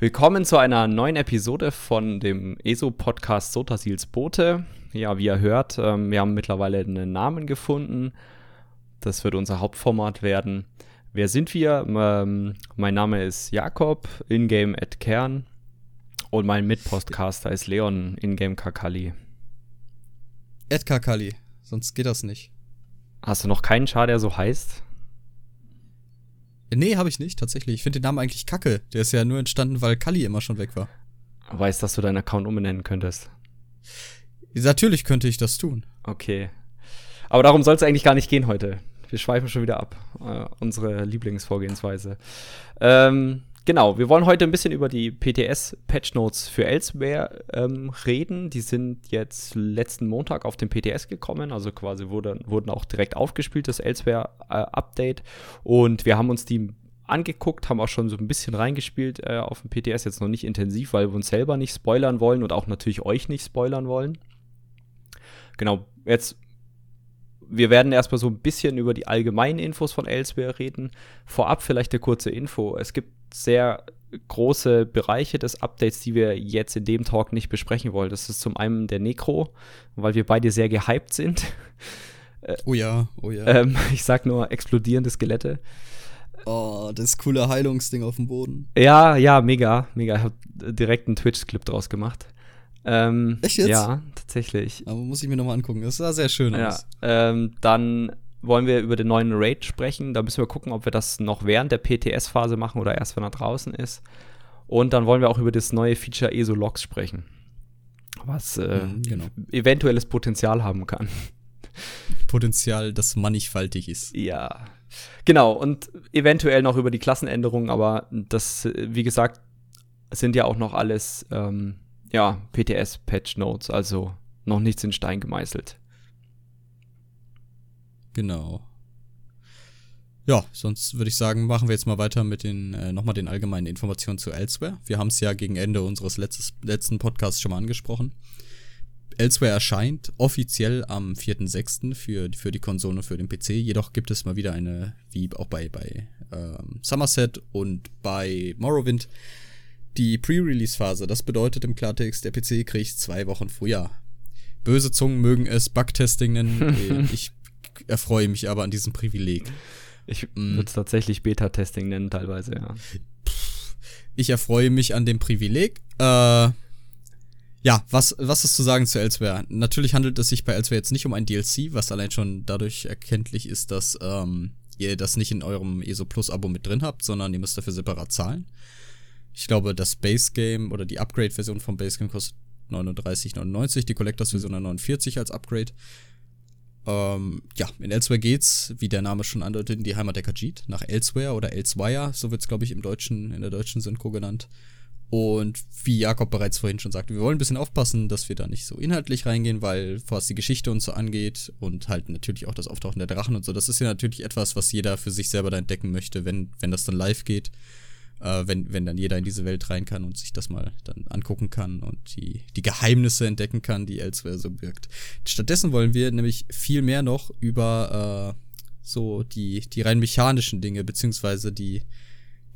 Willkommen zu einer neuen Episode von dem ESO-Podcast Sotasils Bote. Ja, wie ihr hört, ähm, wir haben mittlerweile einen Namen gefunden. Das wird unser Hauptformat werden. Wer sind wir? Ähm, mein Name ist Jakob, Ingame at Kern. Und mein Mitpostcaster ist Leon, Ingame Kakali. Ed Kakali, sonst geht das nicht. Hast du noch keinen Char, der so heißt? Nee, habe ich nicht, tatsächlich. Ich finde den Namen eigentlich kacke. Der ist ja nur entstanden, weil Kali immer schon weg war. Weißt, dass du deinen Account umbenennen könntest. Natürlich könnte ich das tun. Okay. Aber darum soll es eigentlich gar nicht gehen heute. Wir schweifen schon wieder ab. Äh, unsere Lieblingsvorgehensweise. Ähm, genau, wir wollen heute ein bisschen über die PTS-Patch Notes für Elsewhere ähm, reden. Die sind jetzt letzten Montag auf den PTS gekommen, also quasi wurde, wurden auch direkt aufgespielt, das Elsewhere-Update. Äh, Und wir haben uns die angeguckt, haben auch schon so ein bisschen reingespielt äh, auf dem PTS, jetzt noch nicht intensiv, weil wir uns selber nicht spoilern wollen und auch natürlich euch nicht spoilern wollen. Genau, jetzt wir werden erstmal so ein bisschen über die allgemeinen Infos von Elsewhere reden. Vorab vielleicht eine kurze Info. Es gibt sehr große Bereiche des Updates, die wir jetzt in dem Talk nicht besprechen wollen. Das ist zum einen der Necro, weil wir beide sehr gehypt sind. Oh ja, oh ja. Ähm, ich sag nur explodierende Skelette. Oh, das coole Heilungsding auf dem Boden. Ja, ja, mega, mega. Ich habe direkt einen Twitch-Clip draus gemacht. Ähm, Echt jetzt? Ja, tatsächlich. Aber muss ich mir nochmal angucken. Das sah sehr schön Ja, aus. ähm, dann wollen wir über den neuen Raid sprechen. Da müssen wir gucken, ob wir das noch während der PTS-Phase machen oder erst, wenn er draußen ist. Und dann wollen wir auch über das neue Feature ESO-Logs sprechen. Was äh, Mhm, genau. eventuelles Potenzial haben kann. Potenzial, das mannigfaltig ist. Ja. Genau, und eventuell noch über die Klassenänderungen, aber das, äh, wie gesagt, sind ja auch noch alles ähm, ja, PTS-Patch-Notes, also noch nichts in Stein gemeißelt. Genau. Ja, sonst würde ich sagen, machen wir jetzt mal weiter mit den, äh, nochmal den allgemeinen Informationen zu Elsewhere. Wir haben es ja gegen Ende unseres letztes, letzten Podcasts schon mal angesprochen. Elsewhere erscheint offiziell am 4.6. Für, für die Konsole und für den PC. Jedoch gibt es mal wieder eine, wie auch bei, bei ähm, Somerset und bei Morrowind, die Pre-Release-Phase. Das bedeutet im Klartext, der PC kriegt zwei Wochen früher. Böse Zungen mögen es Bugtesting nennen. Äh, ich erfreue mich aber an diesem Privileg. Ich Mm. würde es tatsächlich Beta-Testing nennen, teilweise, ja. Ich erfreue mich an dem Privileg. Äh, ja, was, was ist zu sagen zu Elsewhere? Natürlich handelt es sich bei Elsewhere jetzt nicht um ein DLC, was allein schon dadurch erkenntlich ist, dass ähm, ihr das nicht in eurem ESO Plus Abo mit drin habt, sondern ihr müsst dafür separat zahlen. Ich glaube, das Base Game oder die Upgrade-Version vom Base Game kostet 39,99, die Collectors-Version 49 als Upgrade. Ähm, ja, in Elsewhere geht's, wie der Name schon andeutet, in die Heimat der Khajiit, nach Elsewhere oder Elsewire, so wird's glaube ich im deutschen, in der deutschen Synchro genannt. Und wie Jakob bereits vorhin schon sagte, wir wollen ein bisschen aufpassen, dass wir da nicht so inhaltlich reingehen, weil was die Geschichte und so angeht und halt natürlich auch das Auftauchen der Drachen und so, das ist ja natürlich etwas, was jeder für sich selber da entdecken möchte, wenn, wenn das dann live geht. Äh, wenn, wenn dann jeder in diese Welt rein kann und sich das mal dann angucken kann und die, die Geheimnisse entdecken kann, die Elsewhere so birgt. Stattdessen wollen wir nämlich viel mehr noch über äh, so die, die rein mechanischen Dinge, beziehungsweise die,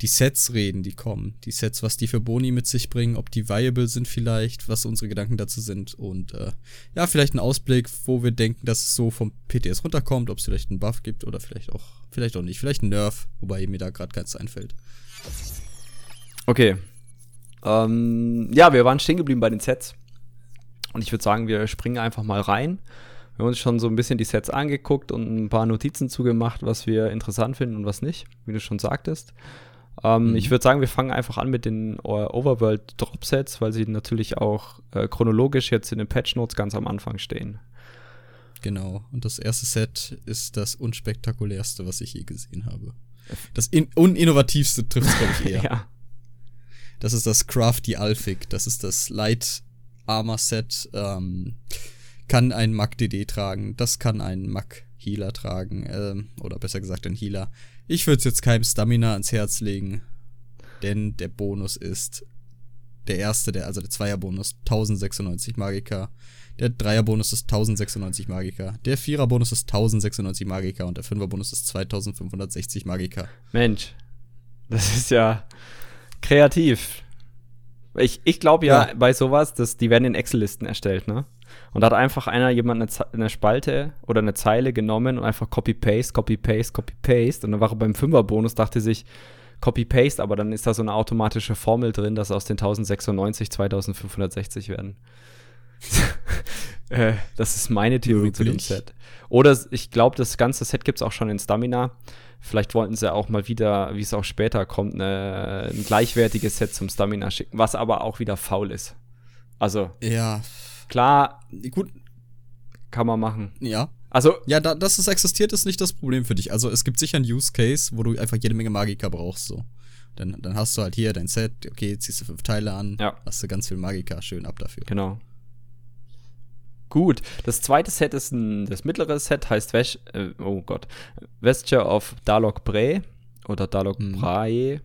die Sets reden, die kommen. Die Sets, was die für Boni mit sich bringen, ob die viable sind vielleicht, was unsere Gedanken dazu sind und äh, ja, vielleicht ein Ausblick, wo wir denken, dass es so vom PTS runterkommt, ob es vielleicht einen Buff gibt oder vielleicht auch, vielleicht auch nicht, vielleicht ein Nerf, wobei mir da gerade keins einfällt. Okay. Ähm, ja, wir waren stehen geblieben bei den Sets. Und ich würde sagen, wir springen einfach mal rein. Wir haben uns schon so ein bisschen die Sets angeguckt und ein paar Notizen zugemacht, was wir interessant finden und was nicht, wie du schon sagtest. Ähm, Mhm. Ich würde sagen, wir fangen einfach an mit den äh, Overworld Drop Sets, weil sie natürlich auch äh, chronologisch jetzt in den Patch Notes ganz am Anfang stehen. Genau. Und das erste Set ist das unspektakulärste, was ich je gesehen habe. Das in uninnovativste trifft es, glaube ich, eher. ja. Das ist das Crafty Alphig. Das ist das Light Armor Set. Ähm, kann ein Mag DD tragen. Das kann ein Mag Healer tragen. Ähm, oder besser gesagt ein Healer. Ich würde es jetzt keinem Stamina ans Herz legen. Denn der Bonus ist der erste, der, also der Zweierbonus 1096 Magika. Der Dreierbonus ist 1096 Magika. Der Viererbonus ist 1096 Magika. Und der Fünferbonus ist 2560 Magika. Mensch, das ist ja kreativ. Ich, ich glaube ja, Ja. bei sowas, dass die werden in Excel-Listen erstellt, ne? Und da hat einfach einer jemand eine, Ze- eine Spalte oder eine Zeile genommen und einfach Copy-Paste, Copy-Paste, Copy-Paste. Und dann war er beim Fünfer-Bonus, dachte sich, Copy-Paste, aber dann ist da so eine automatische Formel drin, dass aus den 1096 2560 werden. äh, das ist meine Theorie zu dem Wirklich? Set. Oder ich glaube, das ganze Set gibt es auch schon in Stamina. Vielleicht wollten sie auch mal wieder, wie es auch später kommt, eine, ein gleichwertiges Set zum Stamina schicken, was aber auch wieder faul ist. Also Ja, klar, gut, kann man machen. ja. Also Ja, da, dass es existiert, ist nicht das Problem für dich. Also es gibt sicher einen Use Case, wo du einfach jede Menge Magiker brauchst, so. Dann, dann hast du halt hier dein Set, okay, ziehst du fünf Teile an, Ja. hast du ganz viel Magiker, schön ab dafür. Genau. Gut, das zweite Set ist ein, das mittlere Set, heißt Vesh, äh, oh Gott, Vesture of Dalok Bray oder Dalok Mhm. Bray,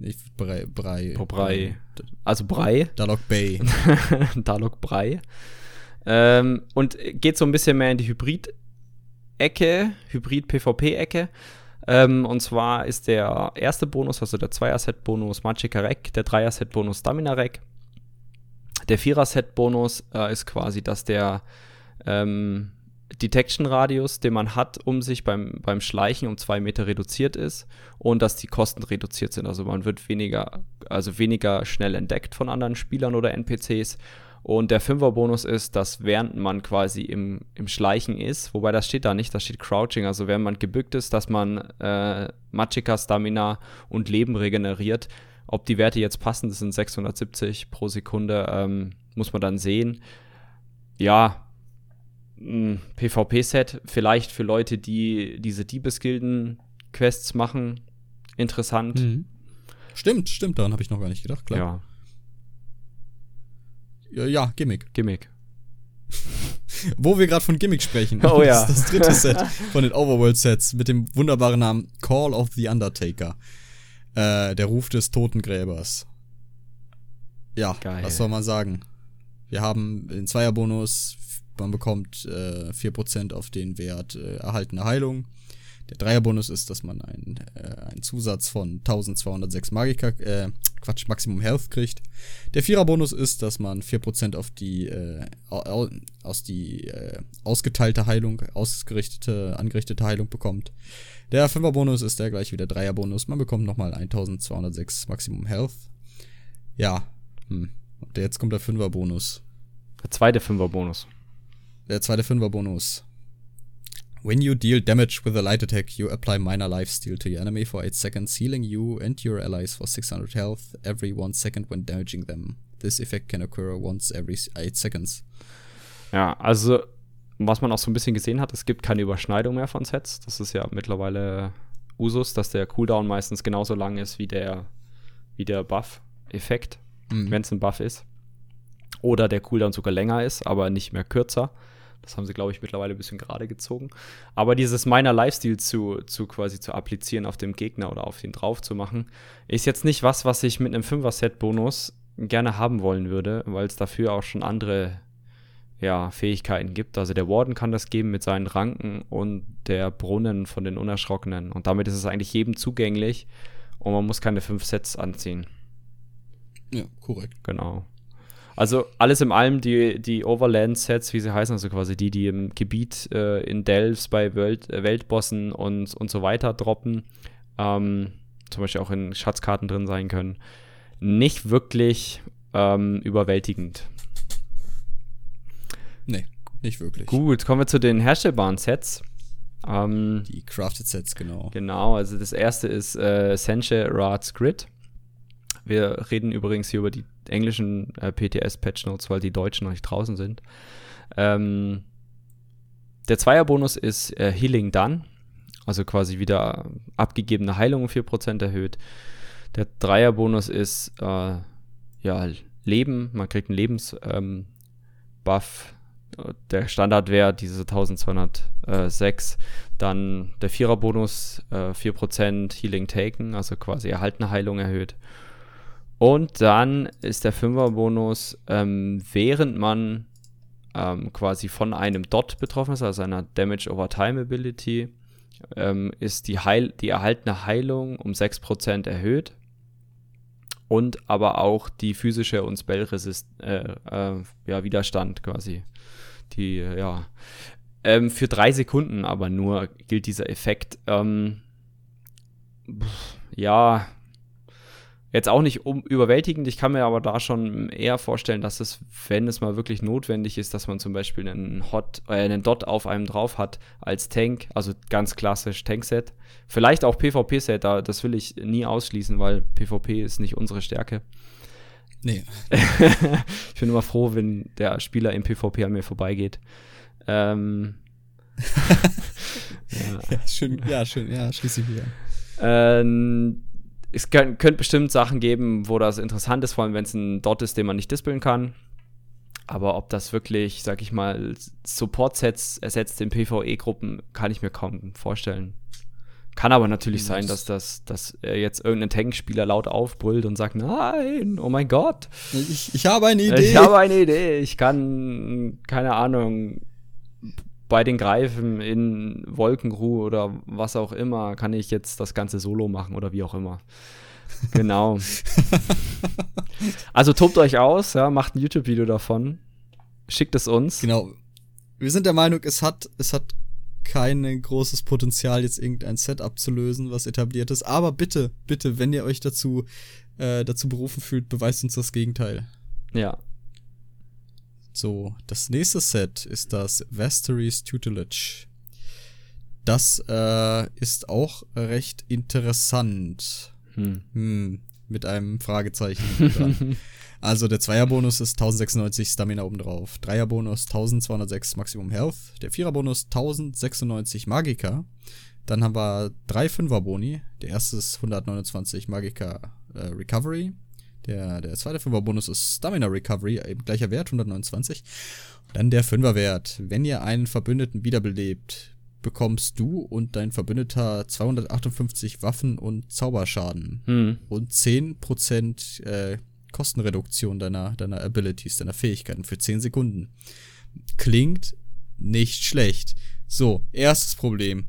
Ich, Brei, Brei. Oh, Brei. also Brei, Dalok Bay. Dalok Brei. Ähm, und geht so ein bisschen mehr in die Hybrid-Ecke, Hybrid-PvP-Ecke. Ähm, und zwar ist der erste Bonus, also der Zweier-Set-Bonus Rek, der Dreier-Set-Bonus Stamina Rek. Der Vierer-Set-Bonus äh, ist quasi, dass der ähm, Detection-Radius, den man hat, um sich beim, beim Schleichen um zwei Meter reduziert ist und dass die Kosten reduziert sind. Also man wird weniger, also weniger schnell entdeckt von anderen Spielern oder NPCs. Und der Fünfer-Bonus ist, dass während man quasi im, im Schleichen ist, wobei das steht da nicht, da steht Crouching, also während man gebückt ist, dass man äh, Magicka, Stamina und Leben regeneriert. Ob die Werte jetzt passen, das sind 670 pro Sekunde, ähm, muss man dann sehen. Ja, PvP-Set, vielleicht für Leute, die diese Diebesgilden-Quests machen, interessant. Mhm. Stimmt, stimmt, daran habe ich noch gar nicht gedacht, klar. Ja, Ja, ja Gimmick. Gimmick. Wo wir gerade von Gimmick sprechen. Oh ja. Das ist das dritte Set von den Overworld-Sets mit dem wunderbaren Namen Call of the Undertaker. Äh, der Ruf des Totengräbers. Ja, Geil. was soll man sagen? Wir haben den Zweierbonus, man bekommt äh, 4% auf den Wert äh, erhaltene Heilung. Der Dreierbonus ist, dass man einen, äh, einen Zusatz von 1206 Magika, äh, Quatsch, Maximum Health kriegt. Der Viererbonus ist, dass man 4% auf die, äh, au- au- aus die äh, ausgeteilte Heilung, ausgerichtete, angerichtete Heilung bekommt. Der Fünferbonus ist der gleich wie der Dreierbonus. Man bekommt nochmal 1206 Maximum Health. Ja, hm. Und jetzt kommt der Fünferbonus. Der zweite Fünfer-Bonus. Der zweite Fünferbonus. When you deal damage with a light attack, you apply minor life steal to your enemy for 8 seconds, healing you and your allies for 600 health every 1 second when damaging them. This effect can occur once every 8 seconds. Ja, also, was man auch so ein bisschen gesehen hat, es gibt keine Überschneidung mehr von Sets. Das ist ja mittlerweile Usus, dass der Cooldown meistens genauso lang ist wie der, wie der Buff-Effekt, Mhm. wenn es ein Buff ist. Oder der Cooldown sogar länger ist, aber nicht mehr kürzer. Das haben sie, glaube ich, mittlerweile ein bisschen gerade gezogen. Aber dieses Minor Lifestyle zu, zu quasi zu applizieren auf dem Gegner oder auf ihn drauf zu machen, ist jetzt nicht was, was ich mit einem 5er-Set-Bonus gerne haben wollen würde, weil es dafür auch schon andere ja, Fähigkeiten gibt. Also der Warden kann das geben mit seinen Ranken und der Brunnen von den Unerschrockenen. Und damit ist es eigentlich jedem zugänglich und man muss keine fünf Sets anziehen. Ja, korrekt. Genau. Also alles in allem die, die Overland-Sets, wie sie heißen, also quasi die, die im Gebiet äh, in Delves bei Welt, äh, Weltbossen und, und so weiter droppen, ähm, zum Beispiel auch in Schatzkarten drin sein können, nicht wirklich ähm, überwältigend. Nee, nicht wirklich. Gut, kommen wir zu den herstellbaren Sets. Ähm, Die Crafted Sets, genau. Genau, also das erste ist äh, Senche Rad's Grid. Wir reden übrigens hier über die englischen äh, PTS-Patch Notes, weil die deutschen noch nicht draußen sind. Ähm, der Zweierbonus ist äh, Healing Done, also quasi wieder abgegebene Heilung um 4% erhöht. Der Dreierbonus ist äh, ja, Leben, man kriegt einen Lebensbuff. Ähm, Der Standardwert, diese 1206. Dann der Viererbonus, äh, 4% Healing Taken, also quasi erhaltene Heilung erhöht. Und dann ist der Fünferbonus, ähm, während man ähm, quasi von einem Dot betroffen ist, also einer Damage over Time Ability, ähm, ist die, Heil die erhaltene Heilung um 6% erhöht. und aber auch die physische und Spellresist äh, äh, ja, Widerstand quasi. Die, ja. Ähm, für drei Sekunden aber nur gilt dieser Effekt. Ähm, ja, jetzt auch nicht um, überwältigend. Ich kann mir aber da schon eher vorstellen, dass es, wenn es mal wirklich notwendig ist, dass man zum Beispiel einen Hot, äh, einen Dot auf einem drauf hat als Tank, also ganz klassisch Tank-Set. Vielleicht auch PvP-Set, da, das will ich nie ausschließen, weil PvP ist nicht unsere Stärke. Nee. ich bin immer froh, wenn der Spieler im PvP an mir vorbeigeht. Ähm, ja. ja. schön, ja, schön, ja, schließe ich wieder. Ähm, es könnte bestimmt Sachen geben, wo das interessant ist, vor allem wenn es ein Dot ist, den man nicht dispeln kann. Aber ob das wirklich, sag ich mal, Support-Sets ersetzt in PvE-Gruppen, kann ich mir kaum vorstellen. Kann aber natürlich sein, dass das, dass jetzt irgendein Tankspieler laut aufbrüllt und sagt, nein, oh mein Gott. Ich, ich habe eine Idee. Ich habe eine Idee. Ich kann, keine Ahnung, bei den Greifen in Wolkenruhe oder was auch immer, kann ich jetzt das ganze Solo machen oder wie auch immer. Genau. also tobt euch aus, ja, macht ein YouTube-Video davon. Schickt es uns. Genau. Wir sind der Meinung, es hat, es hat kein großes Potenzial, jetzt irgendein Set abzulösen, was etabliert ist. Aber bitte, bitte, wenn ihr euch dazu, äh, dazu berufen fühlt, beweist uns das Gegenteil. Ja. So, das nächste Set ist das Vastery's Tutelage. Das äh, ist auch recht interessant. Hm. Hm, mit einem Fragezeichen. Also der Zweierbonus ist 1096 Stamina obendrauf. Dreierbonus 1206 Maximum Health. Der Viererbonus 1096 Magika. Dann haben wir drei Fünferboni. Der erste ist 129 Magika äh, Recovery. Der, der zweite Fünferbonus ist Stamina Recovery, eben gleicher Wert, 129. Dann der Fünferwert. Wenn ihr einen Verbündeten wiederbelebt, bekommst du und dein Verbündeter 258 Waffen und Zauberschaden. Hm. Und 10% äh, Kostenreduktion deiner, deiner Abilities, deiner Fähigkeiten für 10 Sekunden. Klingt nicht schlecht. So, erstes Problem.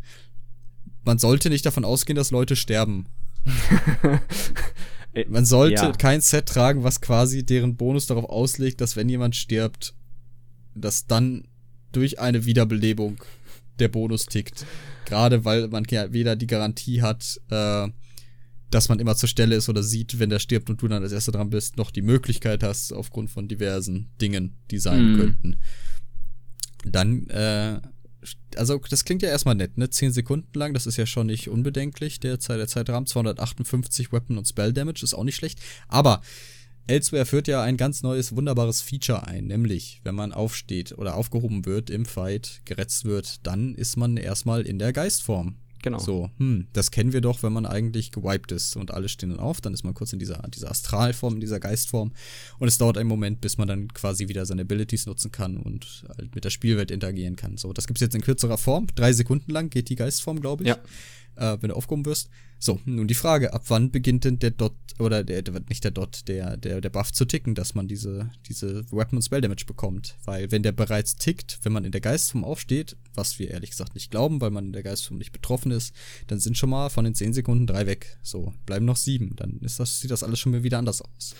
Man sollte nicht davon ausgehen, dass Leute sterben. Man sollte ja. kein Set tragen, was quasi deren Bonus darauf auslegt, dass wenn jemand stirbt, dass dann durch eine Wiederbelebung der Bonus tickt. Gerade weil man ja weder die Garantie hat, äh, dass man immer zur Stelle ist oder sieht, wenn der stirbt und du dann als erster dran bist, noch die Möglichkeit hast, aufgrund von diversen Dingen, die sein mm. könnten. Dann, äh, also das klingt ja erstmal nett, ne? Zehn Sekunden lang, das ist ja schon nicht unbedenklich, der, Zeit, der Zeitrahmen. 258 Weapon und Spell Damage ist auch nicht schlecht. Aber Elsewhere führt ja ein ganz neues, wunderbares Feature ein, nämlich, wenn man aufsteht oder aufgehoben wird im Fight, geretzt wird, dann ist man erstmal in der Geistform. Genau. So, hm, das kennen wir doch, wenn man eigentlich gewiped ist und alle stehen dann auf, dann ist man kurz in dieser, dieser Astralform, in dieser Geistform und es dauert einen Moment, bis man dann quasi wieder seine Abilities nutzen kann und halt mit der Spielwelt interagieren kann. So, das gibt's jetzt in kürzerer Form. Drei Sekunden lang geht die Geistform, glaube ich. Ja äh, wenn du aufgehoben wirst. So, nun die Frage, ab wann beginnt denn der Dot, oder der, nicht der Dot, der, der, der Buff zu ticken, dass man diese, diese Weapon und Spell Damage bekommt? Weil wenn der bereits tickt, wenn man in der Geistform aufsteht, was wir ehrlich gesagt nicht glauben, weil man in der Geistform nicht betroffen ist, dann sind schon mal von den 10 Sekunden drei weg. So, bleiben noch sieben. Dann ist das, sieht das alles schon wieder anders aus.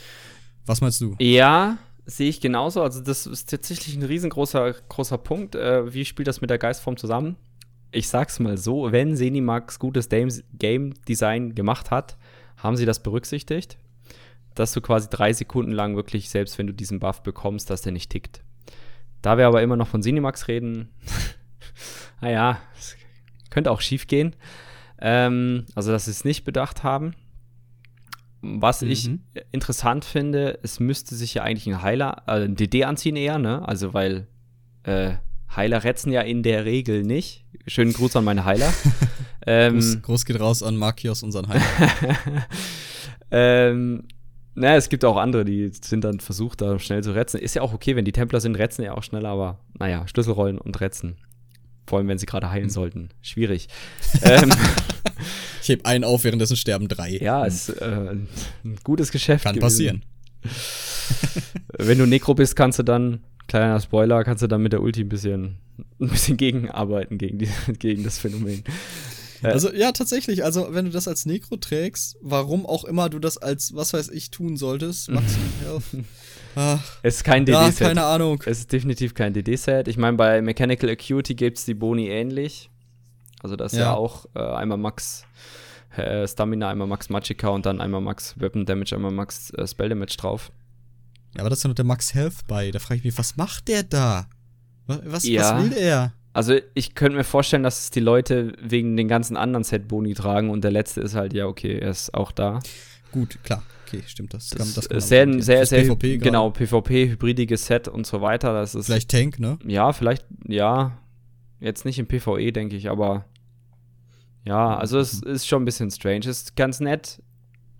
Was meinst du? Ja, sehe ich genauso. Also, das ist tatsächlich ein riesengroßer großer Punkt. Äh, wie spielt das mit der Geistform zusammen? Ich sag's mal so, wenn Zenimax gutes Game Design gemacht hat, haben sie das berücksichtigt, dass du quasi drei Sekunden lang wirklich, selbst wenn du diesen Buff bekommst, dass der nicht tickt. Da wir aber immer noch von Zenimax reden, naja, es könnte auch schief gehen. Ähm, also, dass sie es nicht bedacht haben. Was mhm. ich interessant finde, es müsste sich ja eigentlich ein Heiler, äh, ein DD anziehen eher, ne? Also, weil äh, Heiler retzen ja in der Regel nicht. Schönen Gruß an meine Heiler. ähm, Gruß, Gruß, geht raus an Markios, unseren Heiler. ähm, naja, es gibt auch andere, die sind dann versucht, da schnell zu retzen. Ist ja auch okay, wenn die Templer sind, retzen ja auch schneller, aber naja, Schlüsselrollen und retzen. Vor allem, wenn sie gerade heilen hm. sollten. Schwierig. ähm, ich heb einen auf, währenddessen sterben drei. Ja, hm. ist äh, ein gutes Geschäft. Kann gewesen. passieren. wenn du Nekro bist, kannst du dann kleiner Spoiler, kannst du dann mit der Ulti ein bisschen, ein bisschen gegenarbeiten gegen, die, gegen das Phänomen. Also ja, tatsächlich. Also wenn du das als Necro trägst, warum auch immer du das als, was weiß ich, tun solltest, Maximum Health. Ach, es ist kein DD-Set. Ja, keine Ahnung. Es ist definitiv kein DD-Set. Ich meine, bei Mechanical Acuity gibt es die Boni ähnlich. Also das ist ja, ja auch äh, einmal Max äh, Stamina, einmal Max Magicka und dann einmal Max Weapon Damage, einmal Max äh, Spell Damage drauf. Ja, aber das ist ja noch der Max Health bei. Da frage ich mich, was macht der da? Was, ja. was will er? Also ich könnte mir vorstellen, dass es die Leute wegen den ganzen anderen Set-Boni tragen und der letzte ist halt, ja, okay, er ist auch da. Gut, klar. Okay, stimmt das. Das, das ist sehr, sehr, sehr, PvP genau, PvP, hybridiges Set und so weiter. Das ist, vielleicht Tank, ne? Ja, vielleicht, ja. Jetzt nicht im PvE, denke ich, aber ja, also es ist schon ein bisschen strange. Ist ganz nett.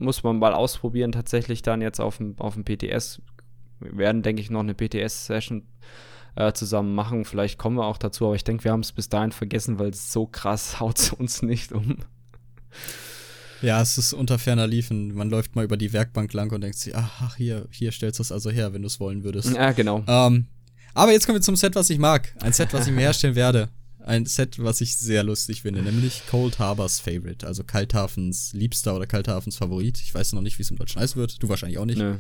Muss man mal ausprobieren, tatsächlich dann jetzt auf dem, auf dem PTS. Wir werden, denke ich, noch eine PTS-Session äh, zusammen machen. Vielleicht kommen wir auch dazu, aber ich denke, wir haben es bis dahin vergessen, weil es so krass haut uns nicht um. Ja, es ist unter ferner Liefen. Man läuft mal über die Werkbank lang und denkt sich, ach, hier, hier stellst du es also her, wenn du es wollen würdest. Ja, genau. Ähm, aber jetzt kommen wir zum Set, was ich mag. Ein Set, was ich mir herstellen werde. Ein Set, was ich sehr lustig finde, nämlich Cold Harbors Favorite, also Kalthafens Liebster oder Kalthafens Favorit. Ich weiß noch nicht, wie es im Deutschen heißen wird. Du wahrscheinlich auch nicht. Nö.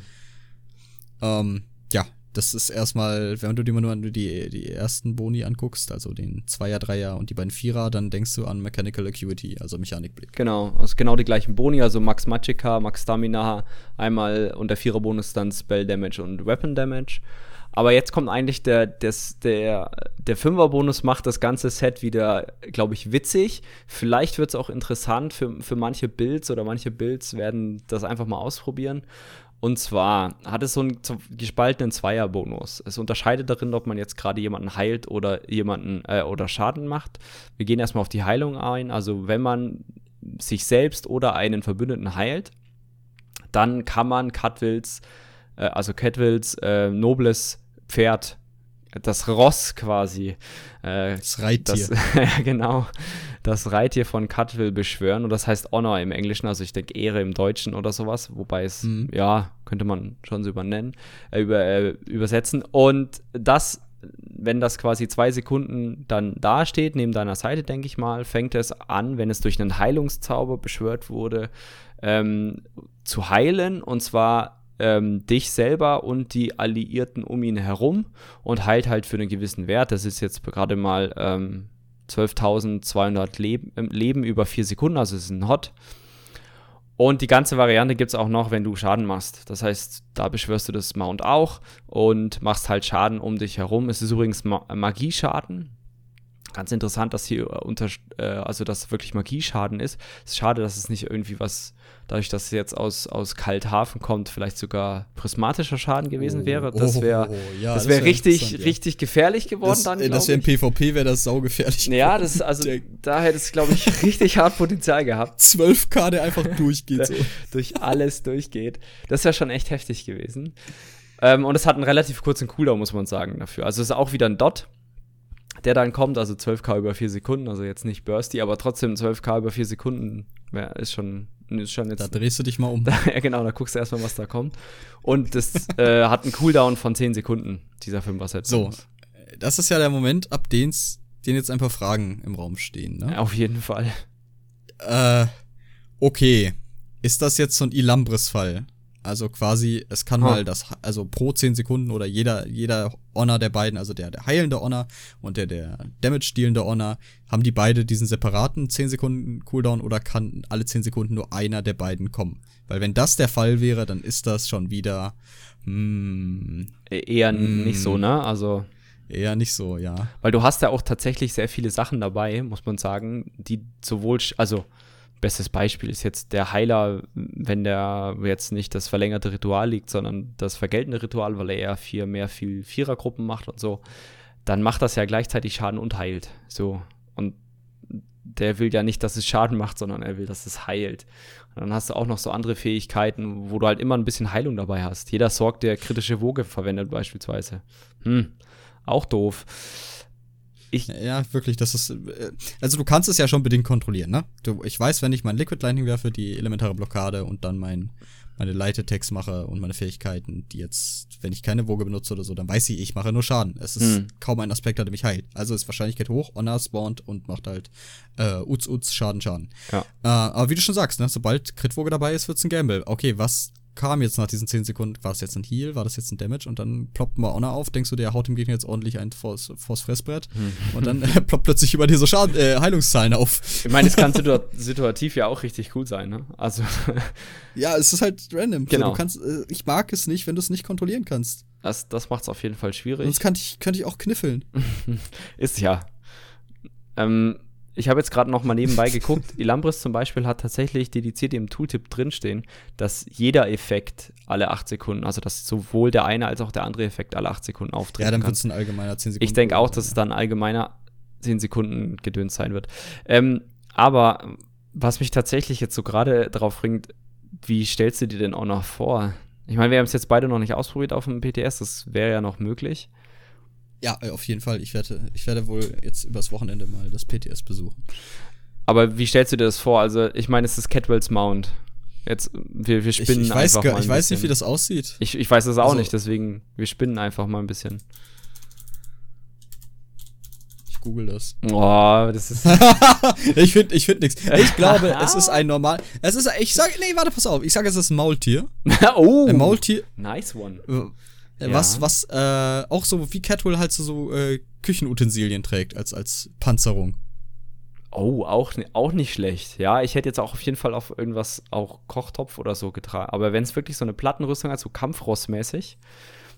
Ähm, ja, das ist erstmal, wenn du dir nur die, die ersten Boni anguckst, also den Zweier, Dreier und die beiden Vierer, dann denkst du an Mechanical Acuity, also Mechanikblick. Genau, also genau die gleichen Boni, also Max Magicka, Max Stamina, einmal und der Vierer-Bonus dann Spell Damage und Weapon Damage. Aber jetzt kommt eigentlich der, des, der, der Fünfer-Bonus macht das ganze Set wieder, glaube ich, witzig. Vielleicht wird es auch interessant für, für manche Builds oder manche Builds werden das einfach mal ausprobieren. Und zwar hat es so einen gespaltenen Zweier-Bonus. Es unterscheidet darin, ob man jetzt gerade jemanden heilt oder jemanden äh, oder Schaden macht. Wir gehen erstmal auf die Heilung ein. Also wenn man sich selbst oder einen Verbündeten heilt, dann kann man Cutwills, äh, also Catwills äh, nobles Pferd das Ross quasi. Äh, das Reittier. Das, ja, genau. Das Reittier von Cutwill beschwören. Und das heißt Honor im Englischen, also ich denke Ehre im Deutschen oder sowas. Wobei es, mhm. ja, könnte man schon so übernennen, äh, über, äh, übersetzen. Und das, wenn das quasi zwei Sekunden dann dasteht, neben deiner Seite, denke ich mal, fängt es an, wenn es durch einen Heilungszauber beschwört wurde, ähm, zu heilen. Und zwar ähm, dich selber und die Alliierten um ihn herum und heilt halt für einen gewissen Wert. Das ist jetzt gerade mal ähm, 12.200 Leb ähm, Leben über vier Sekunden, also es ist ein Hot. Und die ganze Variante gibt es auch noch, wenn du Schaden machst. Das heißt, da beschwörst du das Mount auch und machst halt Schaden um dich herum. Es ist übrigens Ma Magieschaden. Ganz interessant, dass hier unter, äh, also dass wirklich Magieschaden ist. Es ist schade, dass es nicht irgendwie was dadurch, dass es jetzt aus, aus Kalthafen kommt, vielleicht sogar prismatischer Schaden gewesen wäre. Das wäre oh, oh, ja, das wär, wär richtig, ja. richtig gefährlich geworden das, dann. Das wäre im PvP, wäre das saugefährlich. Ja, das, also da hätte es, glaube ich, richtig hart Potenzial gehabt. 12k, der einfach durchgeht. so. durch alles durchgeht. Das wäre schon echt heftig gewesen. Ähm, und es hat einen relativ kurzen Cooldown, muss man sagen, dafür. Also es ist auch wieder ein Dot der dann kommt, also 12k über 4 Sekunden, also jetzt nicht Bursty, aber trotzdem 12k über 4 Sekunden ist schon ist schon jetzt. Da drehst du dich mal um. ja, genau, da guckst du erstmal, was da kommt. Und das äh, hat einen Cooldown von 10 Sekunden, dieser 5 Set. So, das ist ja der Moment, ab den jetzt ein paar Fragen im Raum stehen, ne? Auf jeden Fall. Äh, okay. Ist das jetzt so ein Ilambris-Fall? Also quasi, es kann oh. mal das, also pro 10 Sekunden oder jeder, jeder Honor der beiden, also der, der heilende Honor und der, der Damage-dealende Honor, haben die beide diesen separaten 10 Sekunden Cooldown oder kann alle 10 Sekunden nur einer der beiden kommen? Weil wenn das der Fall wäre, dann ist das schon wieder, hm, e-, Eher hm, nicht so, ne? Also. Eher nicht so, ja. Weil du hast ja auch tatsächlich sehr viele Sachen dabei, muss man sagen, die sowohl, also Bestes Beispiel ist jetzt der Heiler, wenn der jetzt nicht das verlängerte Ritual liegt, sondern das vergeltende Ritual, weil er eher vier, mehr viel Vierergruppen macht und so, dann macht das ja gleichzeitig Schaden und heilt. So. Und der will ja nicht, dass es Schaden macht, sondern er will, dass es heilt. Und dann hast du auch noch so andere Fähigkeiten, wo du halt immer ein bisschen Heilung dabei hast. Jeder sorgt, der kritische Woge verwendet, beispielsweise. Hm, auch doof. Ich ja, wirklich, das ist. Äh, also du kannst es ja schon bedingt kontrollieren, ne? Du, ich weiß, wenn ich mein Liquid Lightning werfe, die elementare Blockade und dann mein, meine Attacks mache und meine Fähigkeiten, die jetzt, wenn ich keine Woge benutze oder so, dann weiß ich, ich mache nur Schaden. Es ist Hm. kaum ein Aspekt, der mich heilt. Also ist Wahrscheinlichkeit hoch, Honor spawnt und macht halt äh, Uts, Uts, Schaden, Schaden. Ja. Äh, aber wie du schon sagst, ne, sobald Crit-Woge dabei ist, wird's ein Gamble. Okay, was kam jetzt nach diesen 10 Sekunden? War es jetzt ein Heal? War das jetzt ein Damage? Und dann ploppt mal Honor auf. Denkst du, der haut dem Gegner jetzt ordentlich ein vors, vors Fressbrett? Und dann äh, ploppt plötzlich über dir so Schaden, äh, Heilungszahlen auf. Ich meine, es kann situa situativ ja auch richtig cool sein, ne? Also, Ja, es ist halt random. Genau. So, du kannst, äh, ich mag es nicht, wenn du es nicht kontrollieren kannst. das, das macht es auf jeden Fall schwierig. Sonst kann ich, könnte ich auch kniffeln. Ist ja. Ähm, ich habe jetzt gerade noch mal nebenbei geguckt. Ilambris zum Beispiel hat tatsächlich dediziert im Tooltip drinstehen, dass jeder Effekt alle 8 Sekunden, also dass sowohl der eine als auch der andere Effekt alle 8 Sekunden auftreten Ja, dann wird es ein allgemeiner 10 Sekunden. Ich denke auch, dass es dann allgemeiner 10 Sekunden Gedöns sein wird. Ähm, aber was mich tatsächlich jetzt so gerade drauf bringt, wie stellst du dir denn auch noch vor? Ich meine, wir haben es jetzt beide noch nicht ausprobiert auf dem PTS, das wäre ja noch möglich. Ja, äh, auf jeden Fall. Ich werde, ich werde wohl jetzt übers Wochenende mal das PTS besuchen. Aber wie stellst du dir das vor? Also, ich meine, es ist Catwells Mount. Jetzt, wir, wir Ich, spinnen ich weiß, einfach gar, mal ein ich weiß nicht, bisschen. wie das aussieht. Ich, ich weiß es auch Also- nicht, deswegen, wir spinnen einfach mal ein bisschen. Ich google das. Boah, das ist. ich finde ich find nichts. Ich glaube, es ist ein normal. Es ist, ich sage, nee, warte, pass auf. Ich sage, es ist ein Maultier. oh! Ein Maultier, Nice one. Äh, was, Ja. was äh, auch so wie Catwell halt so, so äh, Küchenutensilien trägt als, als Panzerung. Oh, auch, auch nicht schlecht. Ja, ich hätte jetzt auch auf jeden Fall auf irgendwas, auch Kochtopf oder so getragen. Aber wenn es wirklich so eine Plattenrüstung hat, so Kampfrostmäßig,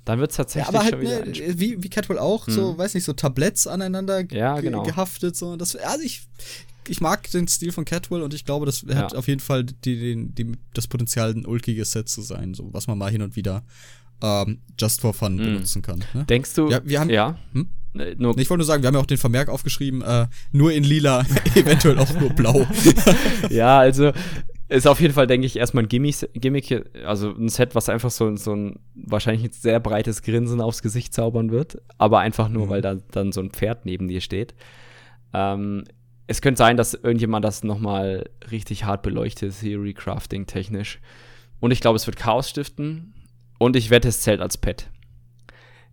dann wird es Ja, tatsächlich aber halt, ne, wie, wie Catwell auch, so, weiß nicht, so Tabletts aneinander Ja, genau. gehaftet. So. Das, also ich, ich mag den Stil von Catwell und ich glaube, das hat Ja. auf jeden Fall die, die, die, das Potenzial, ein ulkiges Set zu sein, so was man mal hin und wieder ähm, just for fun benutzen kann. Ne? Denkst du. Ja, wir haben- Ja. Hm? Äh, Nur, Ich wollte nur sagen, wir haben ja auch den Vermerk aufgeschrieben, äh, nur in lila, eventuell auch nur blau. ja, also ist auf jeden Fall, denke ich, erstmal ein Gimmick, Gimmick, also ein Set, was einfach so, so ein wahrscheinlich ein sehr breites Grinsen aufs Gesicht zaubern wird, aber einfach nur, Mhm. weil da dann so ein Pferd neben dir steht. Ähm, es könnte sein, dass irgendjemand das nochmal richtig hart beleuchtet, Theory Crafting technisch. Und ich glaube, es wird Chaos stiften. Und ich wette, es zählt als Pet.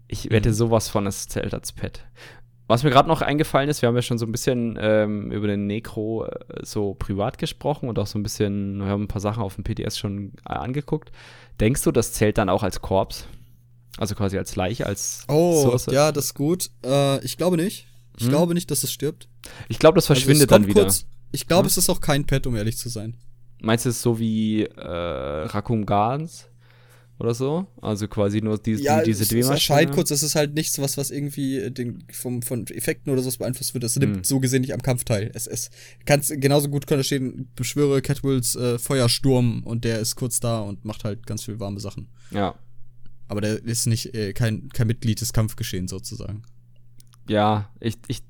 Ich wette Mhm. sowas von, es zählt als Pet. Was mir gerade noch eingefallen ist, wir haben ja schon so ein bisschen ähm, über den Necro äh, so privat gesprochen und auch so ein bisschen, wir haben ein paar Sachen auf dem PTS schon äh, angeguckt. Denkst du, das zählt dann auch als Korps? Also quasi als Leiche, als Oh, Source? ja, das ist gut. Äh, ich glaube nicht. Ich Hm? glaube nicht, dass es stirbt. Ich glaube, das Also, verschwindet kommt dann wieder. Kurz, ich glaube, Hm? es ist auch kein Pet, um ehrlich zu sein. Meinst du es so wie äh, Raccoon Gardens oder so? Also quasi nur die, die, diese es, es erscheint Drehmaschine? kurz, es ist halt nichts, was, was irgendwie den, vom, von Effekten oder so beeinflusst wird. Es nimmt Hm. so gesehen nicht am Kampf teil. Es, es kannst genauso gut könnte stehen, beschwöre Catwills äh, Feuersturm und der ist kurz da und macht halt ganz viel warme Sachen. Ja. Aber der ist nicht äh, kein, kein Mitglied des Kampfgeschehens sozusagen. Ja, ich, ich,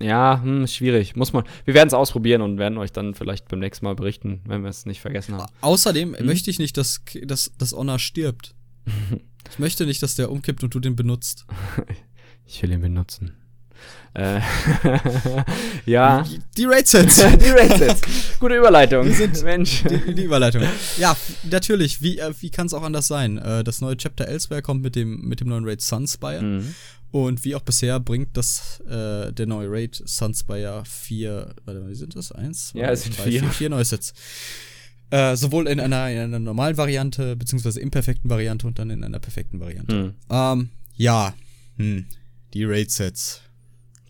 ja, hm, schwierig. Muss man. Wir werden es ausprobieren und werden euch dann vielleicht beim nächsten Mal berichten, wenn wir es nicht vergessen haben. Außerdem Hm? möchte ich nicht, dass, dass, dass Honor stirbt. ich möchte nicht, dass der umkippt und du den benutzt. Ich will ihn benutzen. Äh, ja. Die, die Raid-Sets. die Raid-Sets. Gute Überleitung. Wir sind- Mensch. die, die Überleitung. Ja, natürlich. Wie, äh, wie kann es auch anders sein? Äh, das neue Chapter Elsewhere kommt mit dem, mit dem neuen Raid Sunspire. Mhm. Und wie auch bisher bringt das äh, der neue Raid Sunspire vier, warte mal, wie sind das? Eins? Ja, zwei, es sind drei, vier. vier. Vier neue Sets. Äh, sowohl in einer, in einer normalen Variante, beziehungsweise imperfekten Variante und dann in einer perfekten Variante. Mhm. Ähm, ja, hm, die Raid-Sets.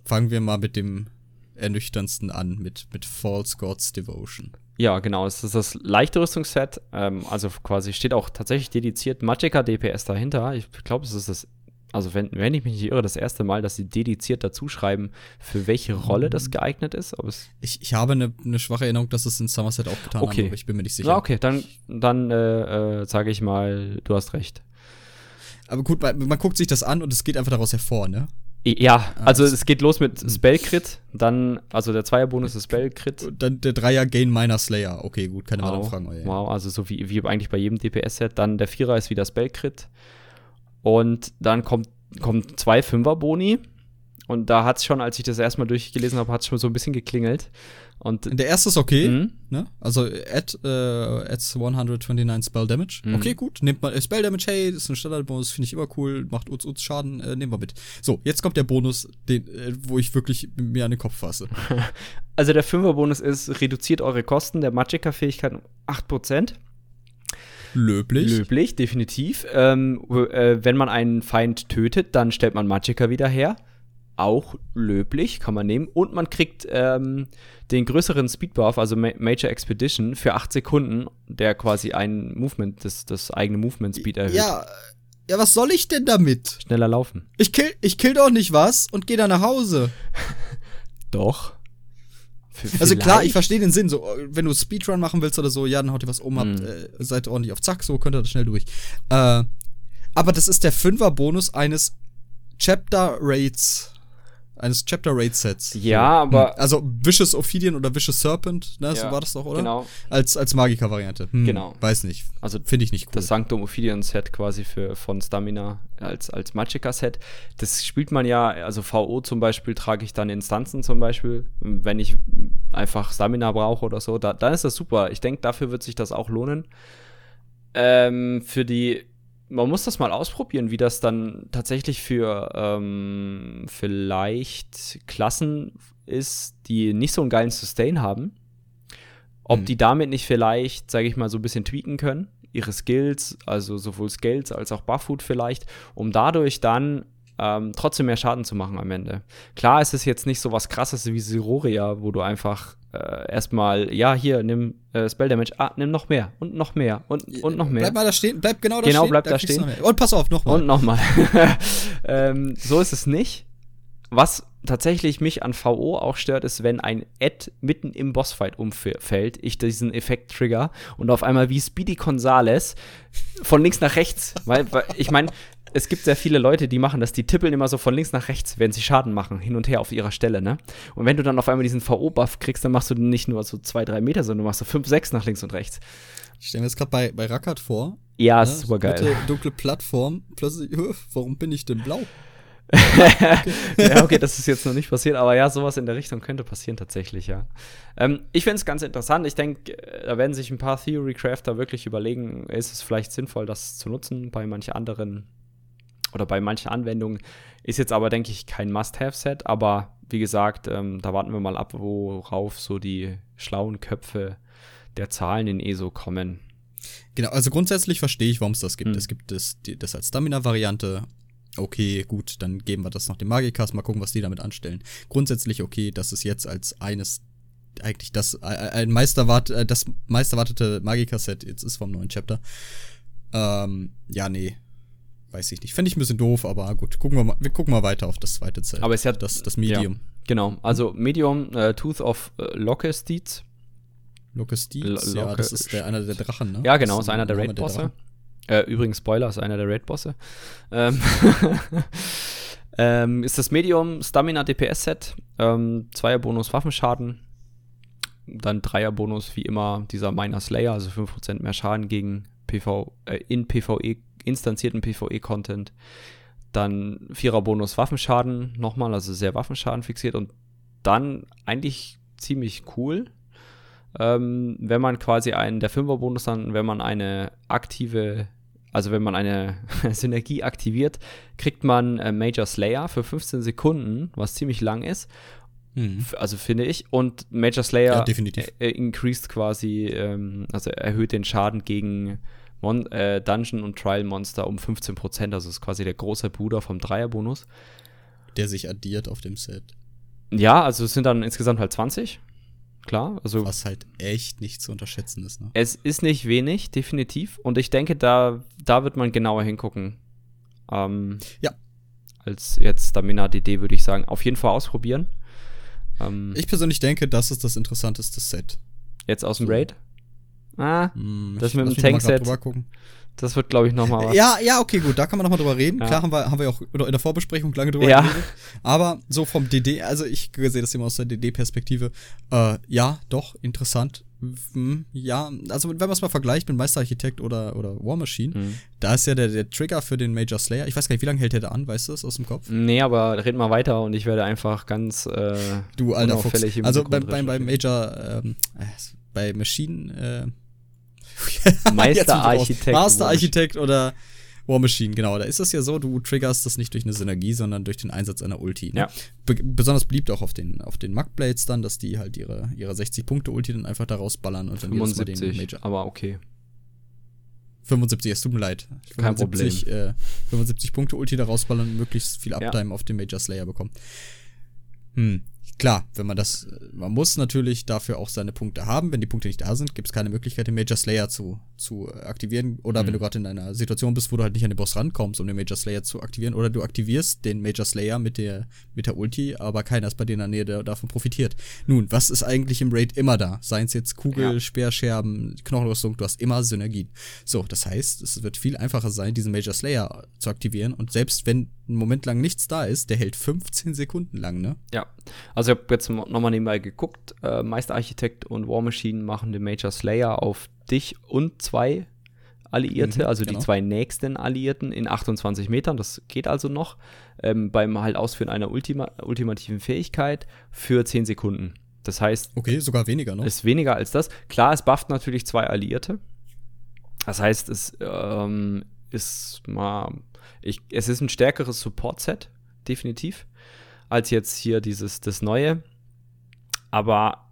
Fangen wir mal mit dem ernüchternsten an, mit, mit False Gods Devotion. Ja, genau. Es ist das leichte Rüstungsset. Ähm, also quasi steht auch tatsächlich dediziert Magicka DPS dahinter. Ich glaube, es ist das, also wenn, wenn ich mich nicht irre, das erste Mal, dass sie dediziert dazu schreiben, für welche Rolle Mhm. das geeignet ist. Ich, ich habe eine, eine schwache Erinnerung, dass es in Somerset auch getan Okay. haben, aber ich bin mir nicht sicher. Ja, okay, dann, dann äh, äh, sage ich mal, du hast recht. Aber gut, man, man guckt sich das an und es geht einfach daraus hervor, ne? Ja, Ah, also es geht los mit Spellcrit, dann, also der Zweierbonus ist Spellcrit. Und dann der Dreier Gain Miner Slayer. Okay, gut, keine weiteren Wow, Fragen. Oh, ja. wow, also so wie, wie eigentlich bei jedem DPS-Set. Dann der Vierer ist wieder Spellcrit. Und dann kommt, kommt zwei Fünfer-Boni. Und da hat es schon, als ich das erstmal durchgelesen habe, hat es schon so ein bisschen geklingelt. Und Der erste ist okay, Mhm. ne? Also add, äh, adds 129 Spell Damage. Mhm. Okay, gut. Nehmt mal äh, Spell Damage, hey, das ist ein Standardbonus, finde ich immer cool, macht uns uns Schaden, äh, nehmen wir mit. So, jetzt kommt der Bonus, den, äh, wo ich wirklich mir an den Kopf fasse. also der Fünfer-Bonus ist, reduziert eure Kosten der Magicka-Fähigkeit um 8%. Löblich. Löblich, definitiv. Ähm, äh, wenn man einen Feind tötet, dann stellt man Magicka wieder her. Auch löblich, kann man nehmen. Und man kriegt ähm, den größeren Speedbuff, also Ma Major Expedition, für 8 Sekunden, der quasi ein Movement, das, das eigene Movement Speed erhöht. Ja, ja, was soll ich denn damit? Schneller laufen. Ich kill, ich kill doch nicht was und gehe dann nach Hause. Doch. F- Also klar, ich vielleicht. verstehe den Sinn. So, wenn du Speedrun machen willst oder so, ja, dann haut ihr was um, habt, Mhm. äh, seid ordentlich auf Zack, so könnt ihr das schnell durch. Äh, aber das ist der Fünfer-Bonus eines Chapter Raids. Eines Chapter Raid Sets. Ja, aber- Hm. Also Vicious Ophidian oder Vicious Serpent, ne, so Ja, war das doch, oder? Genau. Als, als Magiker-Variante. Hm, Genau. Weiß nicht. Also Finde ich nicht cool. das Sanctum Ophidian Set quasi für von Stamina als, als Magicka Set. Das spielt man ja, also VO zum Beispiel trage ich dann Instanzen zum Beispiel, wenn ich einfach Stamina brauche oder so, da, dann ist das super. Ich denke, dafür wird sich das auch lohnen. Ähm, für die, man muss das mal ausprobieren, wie das dann tatsächlich für ähm, vielleicht Klassen ist, die nicht so einen geilen Sustain haben. Ob Hm. die damit nicht vielleicht, sage ich mal, so ein bisschen tweaken können, ihre Skills, also sowohl Skills als auch Bufffood vielleicht, um dadurch dann ähm, trotzdem mehr Schaden zu machen am Ende. Klar, es ist jetzt nicht so was krasses wie Siroria, wo du einfach äh, erstmal, ja, hier, nimm äh, Spell Damage, ah, nimm noch mehr und noch mehr und, und noch mehr. Bleib mal da stehen, bleib genau da Genau, stehen. bleib da stehen. Und pass auf, nochmal. Und nochmal. ähm, so ist es nicht. Was tatsächlich mich an VO auch stört, ist, wenn ein Ad mitten im Bossfight umfällt, ich diesen Effekt trigger und auf einmal wie Speedy Gonzales von links nach rechts. Weil, weil ich meine, es gibt sehr viele Leute, die machen das, die tippeln immer so von links nach rechts, wenn sie Schaden machen, hin und her auf ihrer Stelle, ne? Und wenn du dann auf einmal diesen VO-Buff kriegst, dann machst du nicht nur so zwei, drei Meter, sondern du machst so fünf, sechs nach links und rechts. Ich stelle mir jetzt gerade bei, bei Rackard vor. Ja, ne, ist super geil. Dunkle, dunkle Plattform. Plötzlich, "Hö, warum bin ich denn blau? ja, okay, das ist jetzt noch nicht passiert, aber ja, sowas in der Richtung könnte passieren tatsächlich, ja. Ähm, ich finde es ganz interessant. Ich denke, da werden sich ein paar Theory Crafter wirklich überlegen, ist es vielleicht sinnvoll, das zu nutzen bei manchen anderen oder bei manchen Anwendungen. Ist jetzt aber, denke ich, kein Must-Have-Set, aber wie gesagt, ähm, da warten wir mal ab, worauf so die schlauen Köpfe der Zahlen in ESO kommen. Genau, also grundsätzlich verstehe ich, warum es das gibt. Hm. Es gibt das, die, das als Stamina-Variante. Okay, gut, dann geben wir das noch den Magikas, mal gucken, was die damit anstellen. Grundsätzlich okay, dass es jetzt als eines, eigentlich das, äh, ein Meisterwart, äh, das meisterwartete Magikas-Set jetzt ist vom neuen Chapter. Ähm, ja, nee. Weiß ich nicht. Fände ich ein bisschen doof, aber gut, gucken wir mal, wir gucken mal weiter auf das zweite Set. Aber es hat das, das Medium. Ja, genau, also Medium äh, Tooth of äh, Locust Locust L- Deeds, ja, das ist der, einer der Drachen, ne? Ja, genau, Das ist einer der Raid-Bosse. Äh, übrigens, Spoiler, ist einer der Raid-Bosse. Ähm, ähm, ist das Medium Stamina DPS Set. Ähm, Zweier-Bonus Waffenschaden. Dann Dreier-Bonus, wie immer, dieser Miner Slayer, also 5% mehr Schaden gegen PV, äh, in PvE, instanzierten PvE-Content. Dann Vierer-Bonus Waffenschaden nochmal, also sehr Waffenschaden fixiert. Und dann eigentlich ziemlich cool ähm, wenn man quasi einen, der Fünfer-Bonus dann, wenn man eine aktive, also wenn man eine Synergie aktiviert, kriegt man äh, Major Slayer für 15 Sekunden, was ziemlich lang ist, Mhm. Also finde ich. Und Major Slayer Ja, definitiv. äh, increased quasi, ähm, also erhöht den Schaden gegen Mon äh, Dungeon und Trial Monster um 15%, also ist quasi der große Bruder vom Dreier-Bonus. Der sich addiert auf dem Set. Ja, also es sind dann insgesamt halt 20. Klar, also Was halt echt nicht zu unterschätzen ist, ne? Es ist nicht wenig, definitiv. Und ich denke, da, da wird man genauer hingucken. Ähm, Ja. Als jetzt Stamina DD würde ich sagen, auf jeden Fall ausprobieren. Ähm, Ich persönlich denke, das ist das interessanteste Set. jetzt aus dem so. Ah, Hm, Das mit dem Tankset. das wird, glaube ich, noch mal was. Ja, ja, okay, gut, da kann man nochmal drüber reden. Ja. Klar haben wir, haben wir auch in der Vorbesprechung lange drüber Ja. geredet. Aber so vom DD, also ich sehe das immer aus der DD-Perspektive. Äh, ja, doch, interessant. Hm, ja, also wenn man es mal vergleicht mit Meisterarchitekt oder, oder War Machine, Mhm. da ist ja der, der Trigger für den Major Slayer. Ich weiß gar nicht, wie lange hält der da an, weißt du das aus dem Kopf? Nee, aber red mal weiter und ich werde einfach ganz äh, Du alter Fuchs. Also beim, beim, beim. Major, ähm, äh, bei Machine, äh, Meisterarchitekt. Masterarchitekt oder War Machine, genau. Da ist es ja so, du triggerst das nicht durch eine Synergie, sondern durch den Einsatz einer Ulti. Ne? Ja. Be besonders beliebt auch auf den, auf den Mugblades dann, dass die halt ihre, ihre 60-Punkte-Ulti dann einfach da rausballern und dann jedes Mal den 75, Major. aber okay. 75, es tut mir leid. Kein 75, Äh, 75 Punkte Ulti da rausballern und möglichst viel Ja. Uptime auf den Major Slayer bekommen. Hm, klar, wenn man das, man muss natürlich dafür auch seine Punkte haben. Wenn die Punkte nicht da sind, gibt es keine Möglichkeit, den Major Slayer zu, zu aktivieren. Oder Mhm. wenn du gerade in einer Situation bist, wo du halt nicht an den Boss rankommst, um den Major Slayer zu aktivieren. Oder du aktivierst den Major Slayer mit der, mit der Ulti, aber keiner ist bei dir in der Nähe, der davon profitiert. Nun, was ist eigentlich im Raid immer da? Seien es jetzt Kugel, Ja. Speerscherben, Knochenrüstung, du hast immer Synergien. So, das heißt, es wird viel einfacher sein, diesen Major Slayer zu aktivieren. Und selbst wenn ein Moment lang nichts da ist, der hält 15 Sekunden lang, ne? Ja, also ich habe jetzt nochmal nebenbei geguckt. Äh, Meisterarchitekt und War Machine machen den Major Slayer auf dich und zwei Alliierte, Mhm, also genau. die zwei nächsten Alliierten in 28 Metern. Das geht also noch. Ähm, beim halt Ausführen einer Ultima ultimativen Fähigkeit für 10 Sekunden. Das heißt, Okay, sogar weniger noch. ist weniger als das. Klar, es bufft natürlich zwei Alliierte. Das heißt, es ähm, ist mal. Ich, es ist ein stärkeres Support-Set, definitiv, als jetzt hier dieses das neue. Aber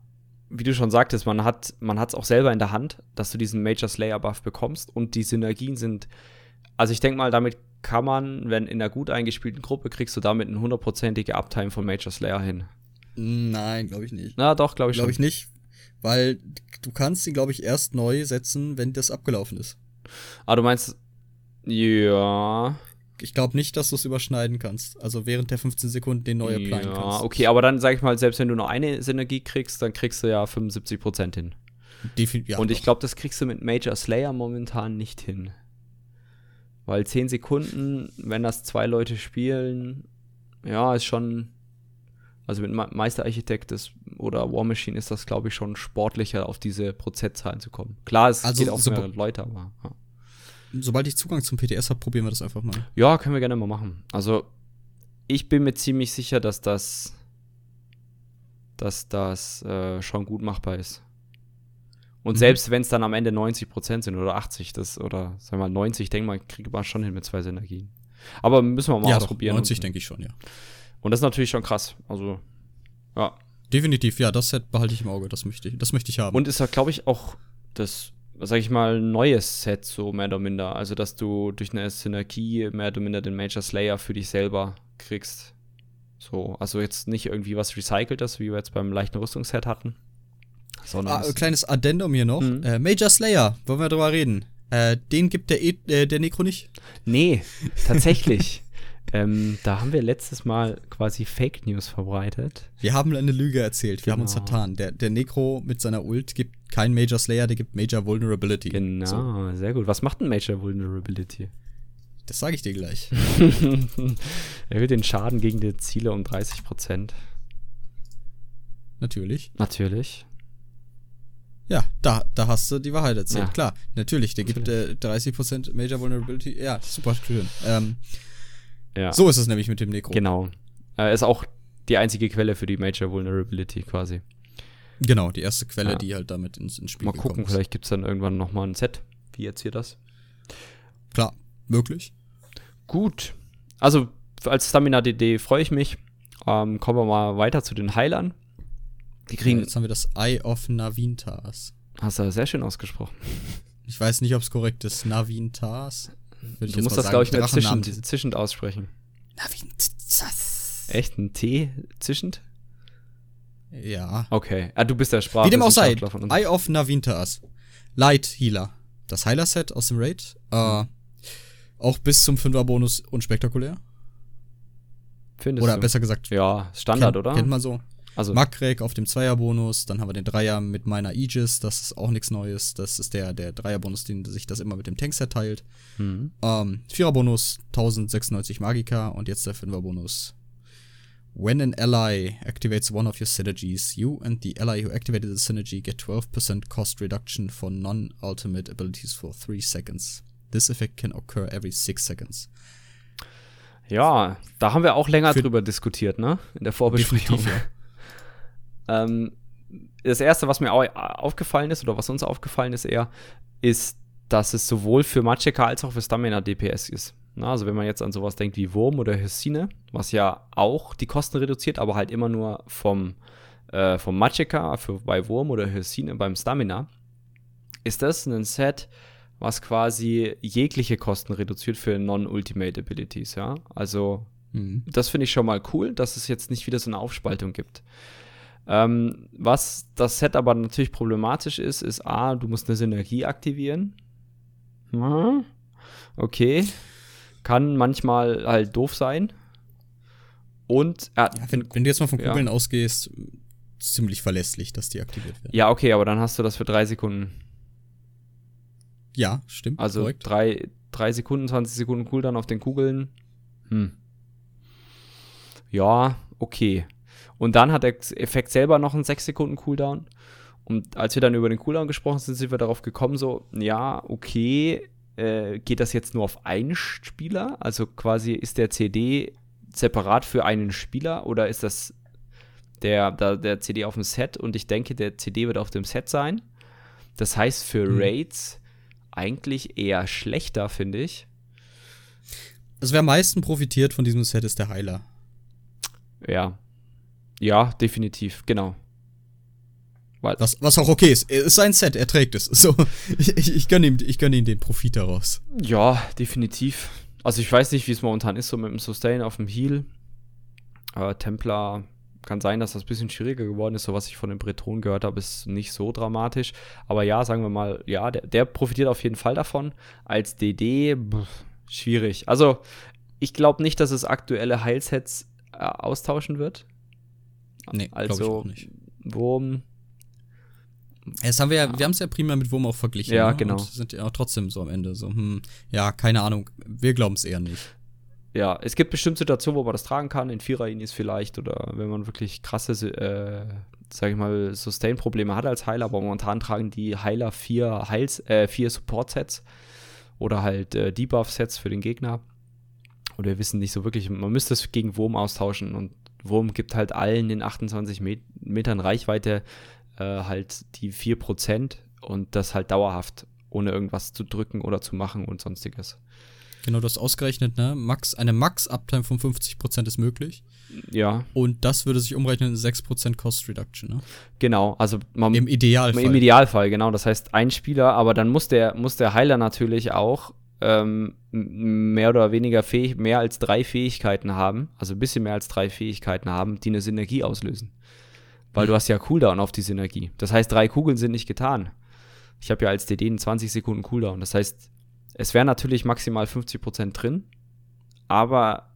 wie du schon sagtest, man hat man es auch selber in der Hand, dass du diesen Major Slayer Buff bekommst und die Synergien sind. Also ich denke mal, damit kann man, wenn in einer gut eingespielten Gruppe kriegst du damit eine hundertprozentige Uptime von Major Slayer hin. Nein, glaube ich nicht. Na doch, glaube ich Glaube ich nicht. Weil du kannst ihn, glaube ich, erst neu setzen, wenn das abgelaufen ist. Ah, du meinst, ja. Ich glaube nicht, dass du es überschneiden kannst. Also während der 15 Sekunden den neu applyen ja, kannst. okay, aber dann sag ich mal, selbst wenn du nur eine Synergie kriegst, dann kriegst du ja 75% hin. Defin ja, Und ich glaube, das kriegst du mit Major Slayer momentan nicht hin. Weil 10 Sekunden, wenn das zwei Leute spielen, ja, ist schon. Also mit Me- Meisterarchitekt ist, oder War Machine ist das, glaube ich, schon sportlicher, auf diese Prozentzahlen zu kommen. Klar, es Also geht auch so- mehrere Leute, aber. Ja. Sobald ich Zugang zum PTS habe, probieren wir das einfach mal. Ja, können wir gerne mal machen. Also, ich bin mir ziemlich sicher, dass das, dass das äh, schon gut machbar ist. Und Mhm. selbst wenn es dann am Ende 90% sind oder 80, das, oder sagen wir mal 90, denke mal, kriegt man schon hin mit zwei Synergien. Aber müssen wir mal ja, ausprobieren. 90 und, denke ich schon, ja. und das ist natürlich schon krass. Also, ja. Definitiv, ja, das Set behalte ich im Auge. Das möchte ich, das möchte ich haben. Und ist ja, glaube ich, auch das, sag ich mal, neues Set, so mehr oder minder. Also, dass du durch eine Synergie mehr oder minder den Major Slayer für dich selber kriegst. So, also jetzt nicht irgendwie was Recyceltes, wie wir jetzt beim leichten Rüstungsset hatten. Sondern ah, es- kleines Addendum hier noch. Mhm. Äh, Major Slayer, wollen wir drüber reden? Äh, den gibt der, e äh, der Necro nicht. nee, tatsächlich. ähm, da haben wir letztes Mal quasi Fake News verbreitet. Wir haben eine Lüge erzählt. Wir haben uns Genau. vertan. Der, der Necro mit seiner Ult gibt keinen Major Slayer, der gibt Major Vulnerability. Genau, So, sehr gut. Was macht ein Major Vulnerability? das sage ich dir gleich. Erhöht den Schaden gegen die Ziele um 30%. Natürlich. Natürlich. Ja, da, da hast du die Wahrheit erzählt. Ja. Klar, natürlich. Der gibt äh, 30% Major Vulnerability. Ja, super schön. Ähm, Ja. So ist es nämlich mit dem Necro. Genau. Äh, ist auch die einzige Quelle für die Major Vulnerability quasi. Genau, die erste Quelle, Ja. die halt damit ins, ins Spiel Mal gucken, ist. vielleicht gibt es dann irgendwann nochmal ein Set, wie jetzt hier das. Klar, möglich. Gut. Also als Stamina DD freue ich mich. Ähm, kommen wir mal weiter zu den Heilern. Die Ja, kriegen. jetzt haben wir das Eye of Navintas. Hast du sehr schön ausgesprochen. Ich weiß nicht, ob es korrekt ist. Navintas? Würde Du musst mal das, glaube ich, zwischen, Drachennamen. zischend aussprechen. Navintas. Echt? Ein T zischend? Ja. Okay. Ah, du bist der Sprache. Wie dem auch sei. Eye of Navintas. Light Healer. Das Heiler-Set aus dem Raid. Äh, auch bis zum 5er Bonus unspektakulär. Findest Oder du? besser gesagt, Ja, Standard, kennt, oder? kennt man so. Also Makrek auf dem Zweierbonus, dann haben wir den Dreier mit meiner Aegis, das ist auch nichts Neues. Das ist der, der Dreierbonus, den sich das immer mit dem Tankset teilt. Mhm. Ähm, Viererbonus 1096 Magika und jetzt der Fünferbonus. When an ally activates one of your synergies, you and the ally who activated the synergy get 12% cost reduction for non-ultimate abilities for 3 seconds. This effect can occur every 6 seconds. Ja, da haben wir auch länger Für drüber diskutiert, ne? In der Vorbesprechung. Ja. ähm, das erste, was mir aufgefallen ist, oder was uns aufgallen ist eher, ist, dass es sowohl für Magicka als auch für Stamina DPS ist. Na, also wenn man jetzt an sowas denkt wie Wurm oder Hyrsine, was ja auch die Kosten reduziert, aber halt immer nur vom, äh, vom Magicka für, bei Wurm oder Hyrsine beim Stamina, ist das ein Set, was quasi jegliche Kosten reduziert für Non-Ultimate Abilities, ja. Also, mhm. das finde ich schon mal cool, dass es jetzt nicht wieder so eine Aufspaltung gibt. Ähm, was das Set aber natürlich problematisch ist, ist A, du musst eine Synergie aktivieren. Hm, okay. Kann manchmal halt doof sein. Und äh, ja, wenn, wenn, du jetzt mal von Kugeln ja. ausgehst, ziemlich verlässlich, dass die aktiviert werden. Ja, okay, aber dann hast du das für drei Sekunden. Ja, stimmt. Also drei, drei Sekunden, 20 Sekunden Cooldown auf den Kugeln. Hm. Ja, okay. Und dann hat der Effekt selber noch einen 6 Sekunden Cooldown. Und als wir dann über den Cooldown gesprochen sind, sind wir darauf gekommen, so, ja, okay, äh, geht das jetzt nur auf einen Spieler? Also quasi ist der CD separat für einen Spieler oder ist das der, der, der CD auf dem Set? Und ich denke, der CD wird auf dem Set sein. Das heißt, für mhm. Raids eigentlich eher schlechter, finde ich. Also wer am meisten profitiert von diesem Set ist der Heiler. Ja. Ja, definitiv, genau. Weil was, was auch okay ist. Es ist sein Set, er trägt es. So, ich, ich gönne ihm, ich gönn ihm den Profit daraus. Ja, definitiv. Also ich weiß nicht, wie es momentan ist, so mit dem Sustain auf dem Heal. Äh, Templar kann sein, dass das ein bisschen schwieriger geworden ist. So was ich von den Bretonen gehört habe, ist nicht so dramatisch. Aber ja, sagen wir mal, ja, der, der profitiert auf jeden Fall davon. Als DD, pff, schwierig. Also, ich glaube nicht, dass es aktuelle Heilsets äh, austauschen wird. Nee, also, ich auch nicht. Wurm, das haben wir ja, wir haben es ja prima mit Wurm auch verglichen. Ja, ne? genau. Und sind ja auch trotzdem so am Ende so, hm, ja, keine Ahnung, wir glauben es eher nicht. Ja, es gibt bestimmt Situationen, wo man das tragen kann, in Vierer-Inis vielleicht, oder wenn man wirklich krasse, äh, sag ich mal, Sustain-Probleme hat als Heiler, aber momentan tragen die Heiler vier Heils, äh, vier Support-Sets oder halt äh, Debuff-Sets für den Gegner. Und wir wissen nicht so wirklich, man müsste es gegen Wurm austauschen und Wurm gibt halt allen in 28 Met Metern Reichweite äh, halt die 4% und das halt dauerhaft, ohne irgendwas zu drücken oder zu machen und sonstiges. Genau, du hast ausgerechnet, ne? Max, eine Max-Uptime von 50% ist möglich. Ja. Und das würde sich umrechnen in 6% Cost Reduction, ne? Genau, also man, Im Idealfall. Im Idealfall, genau. Das heißt, ein Spieler, aber dann muss der, muss der Heiler natürlich auch ähm, mehr oder weniger fähig, mehr als drei Fähigkeiten haben, also ein bisschen mehr als drei Fähigkeiten haben, die eine Synergie auslösen. Weil du hast ja Cooldown auf die Synergie. Das heißt, drei Kugeln sind nicht getan. Ich habe ja als DD einen 20 Sekunden Cooldown. Das heißt, es wäre natürlich maximal 50% drin, aber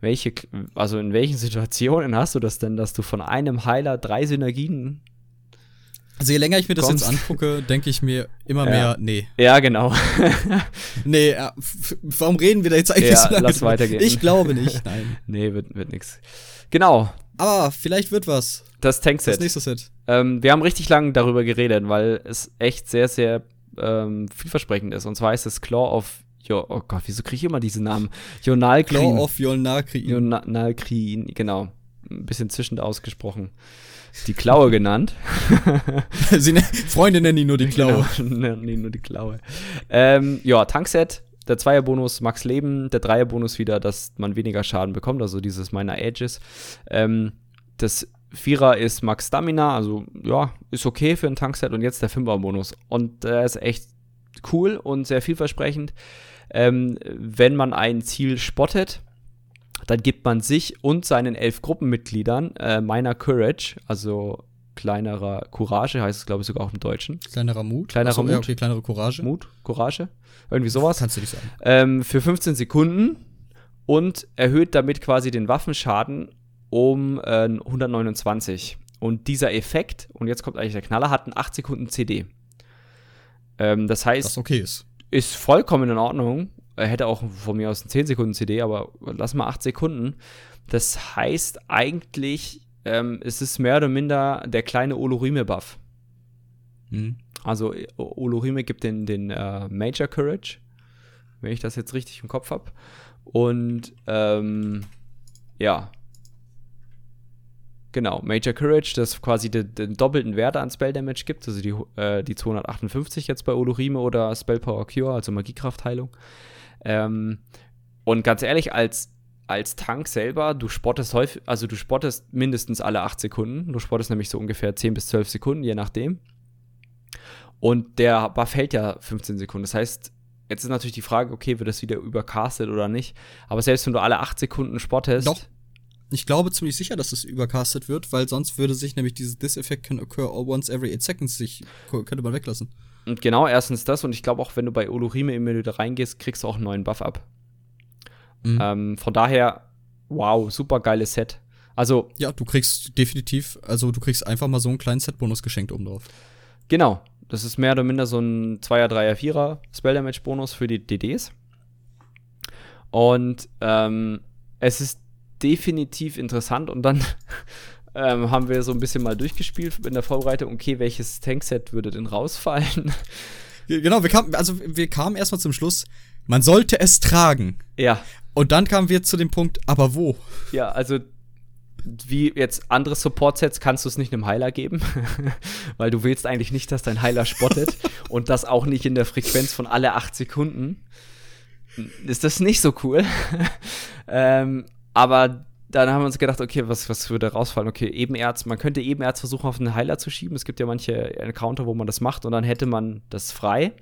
welche, also in welchen Situationen hast du das denn, dass du von einem Heiler drei Synergien also je länger ich mir das kommst. jetzt angucke, denke ich mir immer ja. mehr, nee. Ja, genau. nee, ja, warum reden wir da jetzt eigentlich ja, so lange? Lass weitergehen. Ich glaube nicht, nein. nee, wird, wird nix. Genau, aber vielleicht wird was. Das Tankset. Das nächste Set. Ähm, wir haben richtig lange darüber geredet, weil es echt sehr, sehr ähm, vielversprechend ist. Und zwar ist es Claw of Jo, oh Gott, wieso kriege ich immer diese Namen? Jonalkrin. Claw of Jonalkrin. Jonalkrin, genau. Ein bisschen zischend ausgesprochen. Die Klaue genannt. Sie ne Freunde nennen ihn nur die Klaue. Genau, nennen ihn nur die Klaue. Ähm, ja, Tankset der Zweierbonus Max Leben, der Dreierbonus wieder, dass man weniger Schaden bekommt, also dieses Minor Ages. Ähm, das Vierer ist Max Stamina, also ja, ist okay für ein Tankset und jetzt der Fünfer-Bonus. Und der ist echt cool und sehr vielversprechend. Ähm, wenn man ein Ziel spottet, dann gibt man sich und seinen elf Gruppenmitgliedern äh, Minor Courage, also kleinerer Courage, heißt es glaube ich sogar auch im Deutschen. Kleinerer Mut. Kleinerer Achso, Mut. Ja, okay, kleinere Courage. Mut, Courage. Irgendwie sowas. Kannst du nicht sagen. Ähm, für 15 Sekunden und erhöht damit quasi den Waffenschaden um äh, 129. Und dieser Effekt, und jetzt kommt eigentlich der Knaller, hat einen 8 Sekunden CD. Ähm, das heißt, Was okay ist. ist vollkommen in Ordnung. Er hätte auch von mir aus einen 10 Sekunden CD, aber lass mal 8 Sekunden. Das heißt eigentlich, ähm, es ist mehr oder minder der kleine Olorime-Buff. Mhm. Also O- Olorime gibt den, den äh, Major Courage, wenn ich das jetzt richtig im Kopf habe. Und ähm, ja. Genau, Major Courage, das quasi den, den doppelten Wert an Spell Damage gibt, also die, äh, die 258 jetzt bei Olorime oder Spell Power Cure, also Magiekraftheilung. Ähm, und ganz ehrlich, als, als Tank selber, du spottest häufig, also du spottest mindestens alle 8 Sekunden. Du spottest nämlich so ungefähr 10 bis 12 Sekunden, je nachdem. Und der Buff hält ja 15 Sekunden. Das heißt, jetzt ist natürlich die Frage, okay, wird das wieder übercastet oder nicht? Aber selbst wenn du alle 8 Sekunden spottest. Doch. Ich glaube ziemlich sicher, dass es übercastet wird, weil sonst würde sich nämlich dieses This effect can occur once every 8 seconds sich könnte man weglassen. Und genau, erstens das. Und ich glaube auch, wenn du bei Olorime im Menü da reingehst, kriegst du auch einen neuen Buff ab. Mhm. Ähm, von daher, wow, super geiles Set. Also, Ja, du kriegst definitiv, also du kriegst einfach mal so einen kleinen Set-Bonus geschenkt oben drauf. genau. Das ist mehr oder minder so ein 2er, 3er, 4er Spell Damage Bonus für die DDs. Und ähm, es ist definitiv interessant. Und dann ähm, haben wir so ein bisschen mal durchgespielt in der Vorbereitung. Okay, welches Tankset würde denn rausfallen? Genau, wir kamen, also wir kamen erstmal zum Schluss, man sollte es tragen. ja, Und dann kamen wir zu dem Punkt, aber wo? Ja, also wie jetzt andere Support-Sets kannst du es nicht einem Heiler geben, weil du willst eigentlich nicht, dass dein Heiler spottet und das auch nicht in der Frequenz von alle acht Sekunden. Ist das nicht so cool? ähm, aber dann haben wir uns gedacht, okay, was, was würde rausfallen? Okay, Ebenerz, man könnte Ebenerz versuchen, auf einen Heiler zu schieben. Es gibt ja manche Encounter, wo man das macht und dann hätte man das frei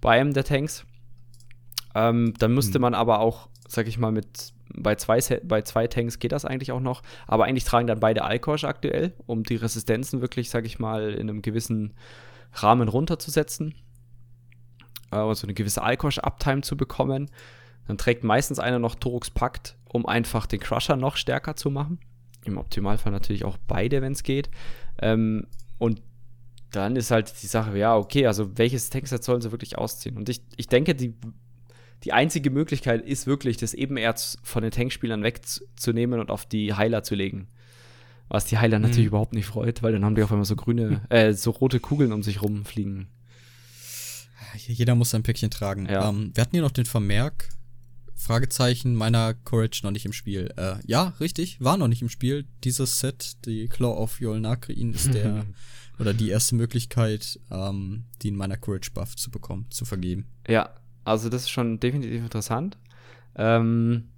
bei einem der Tanks. Ähm, dann müsste Hm. man aber auch, sag ich mal, mit bei zwei, bei zwei Tanks geht das eigentlich auch noch, aber eigentlich tragen dann beide Alkosch aktuell, um die Resistenzen wirklich, sag ich mal, in einem gewissen Rahmen runterzusetzen. Äh, also eine gewisse Alkosch-Uptime zu bekommen. Dann trägt meistens einer noch Torux Pakt, um einfach den Crusher noch stärker zu machen. Im Optimalfall natürlich auch beide, wenn es geht. Ähm, und dann ist halt die Sache, ja, okay, also welches Tankset sollen sie wirklich ausziehen? Und ich, ich denke, die, die einzige Möglichkeit ist wirklich, das Ebenerz von den Tankspielern wegzunehmen und auf die Heiler zu legen. Was die Heiler natürlich überhaupt nicht freut, weil dann haben die auf einmal so grüne, äh, so rote Kugeln um sich rumfliegen. Jeder muss sein Päckchen tragen. Ja. Ähm, wir hatten hier noch den Vermerk, Fragezeichen, meiner Courage noch nicht im Spiel. Äh, ja, richtig, war noch nicht im Spiel. Dieses Set, die Claw of Yolnakrin, ist der oder die erste Möglichkeit, ähm, die in meiner Courage Buff zu bekommen, zu vergeben. Ja, also das ist schon definitiv interessant. Ähm,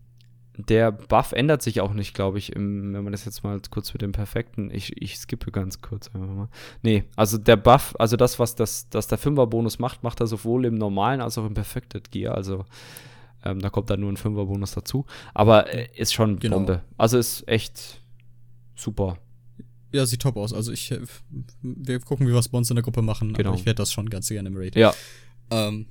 der Buff ändert sich auch nicht, glaube ich, im, wenn man das jetzt mal kurz mit dem perfekten. Ich, ich skippe ganz kurz einfach mal. Nee, also der Buff, also das, was das, das der Fünfer-Bonus macht, macht er sowohl im normalen als auch im Perfected Gear. Also ähm, da kommt dann nur ein Fünfer-Bonus dazu. Aber äh, ist schon Genau. Bombe. Also ist echt super. Ja, sieht top aus. Also ich, äh, wir gucken, wie wir es bei uns in der Gruppe machen. Genau. Aber ich werde das schon ganz gerne im Raid. Ja, Ähm,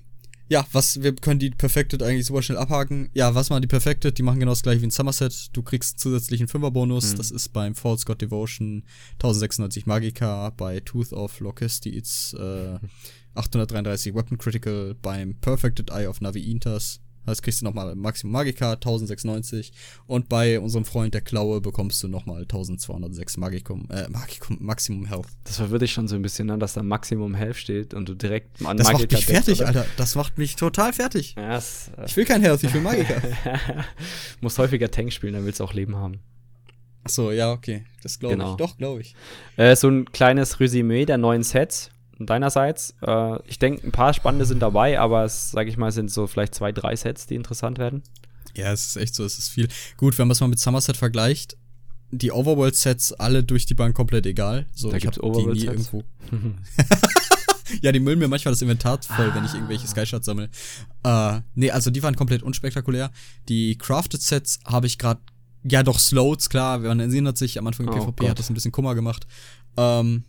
ja, was, wir können die Perfected eigentlich super schnell abhaken. Ja, was machen die Perfected? Die machen genau das gleiche wie ein Somerset. Du kriegst zusätzlichen Fünfer-Bonus. Mhm. Das ist beim False God Devotion 1096 Magika, bei Tooth of Locustides äh, 833 Weapon Critical, beim Perfected Eye of Navi Intas. Das kriegst du nochmal Maximum Magika 1096 und bei unserem Freund der Klaue bekommst du nochmal 1206 Magicum, äh, Magicum, Maximum Health. das verwirrt dich schon so ein bisschen, ne, dass da Maximum Health steht und du direkt an Das macht Magica mich denkst, fertig, oder? Alter. Das macht mich total fertig. Ja, das, äh, Ich will kein Health, ich will Magika. Muss häufiger Tank spielen, dann willst du auch Leben haben. Ach so, ja, okay. Das glaube Genau. ich. Doch, glaube ich. Äh, so ein kleines Resümee der neuen Sets deinerseits. Äh, ich denke, ein paar spannende sind dabei, aber es, sage ich mal, sind so vielleicht zwei, drei Sets, die interessant werden. Ja, es ist echt so, es ist viel. Gut, wenn man es mal mit Somerset vergleicht, die Overworld-Sets alle durch die Bank komplett egal. So, Da ich gibt's hab die nie irgendwo. ja, die müllen mir manchmal das Inventar voll, wenn ich irgendwelche Skyshots sammle. Äh, nee, also die waren komplett unspektakulär. Die Crafted-Sets habe ich gerade, ja doch, Sloats, klar, man erinnert sich, am Anfang im Oh PvP Gott. hat das ein bisschen Kummer gemacht. Ähm,